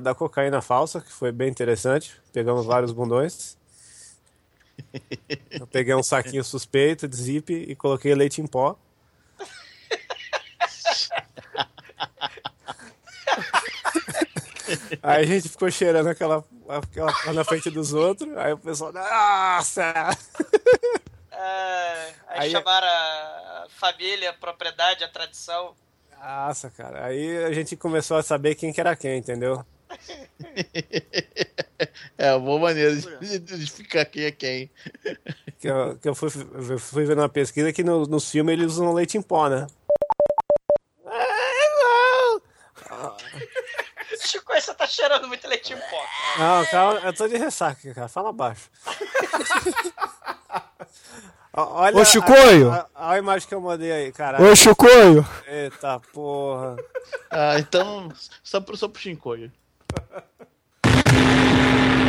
da, da cocaína falsa, que foi bem interessante. Pegamos vários bundões. Eu peguei um saquinho suspeito de zip e coloquei leite em pó. Aí a gente ficou cheirando aquela, aquela porra na frente dos outros. Aí o pessoal, nossa! É, aí, Aí- chamaram a família, a propriedade, a tradição. Nossa, cara. Aí a gente começou a saber quem que era quem, entendeu? É uma boa maneira de, de ficar quem é quem. Que eu, que eu fui, eu fui ver numa pesquisa que no, nos filmes eles usam leite em pó, né? Chico, você tá cheirando muito leite em pó. Não, calma, eu tô de ressaca, cara. Fala baixo. Olha Ô, Chicoio! A, a, a, a imagem que eu mandei aí, cara. Ô, Chicoio! Eita porra. Ah, então, só pro, só pro Shinkoio.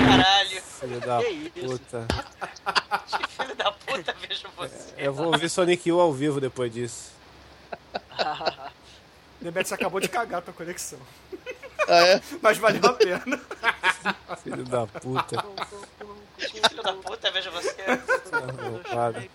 Caralho. Filho da Que isso? puta. Que filho da puta, vejo você. Eu vou ouvir Sonic U ao vivo depois disso. Você acabou de cagar a tua conexão. Ah, é? Mas valeu a pena. Filho da puta. Que filho da puta, vejo você. Arrombado.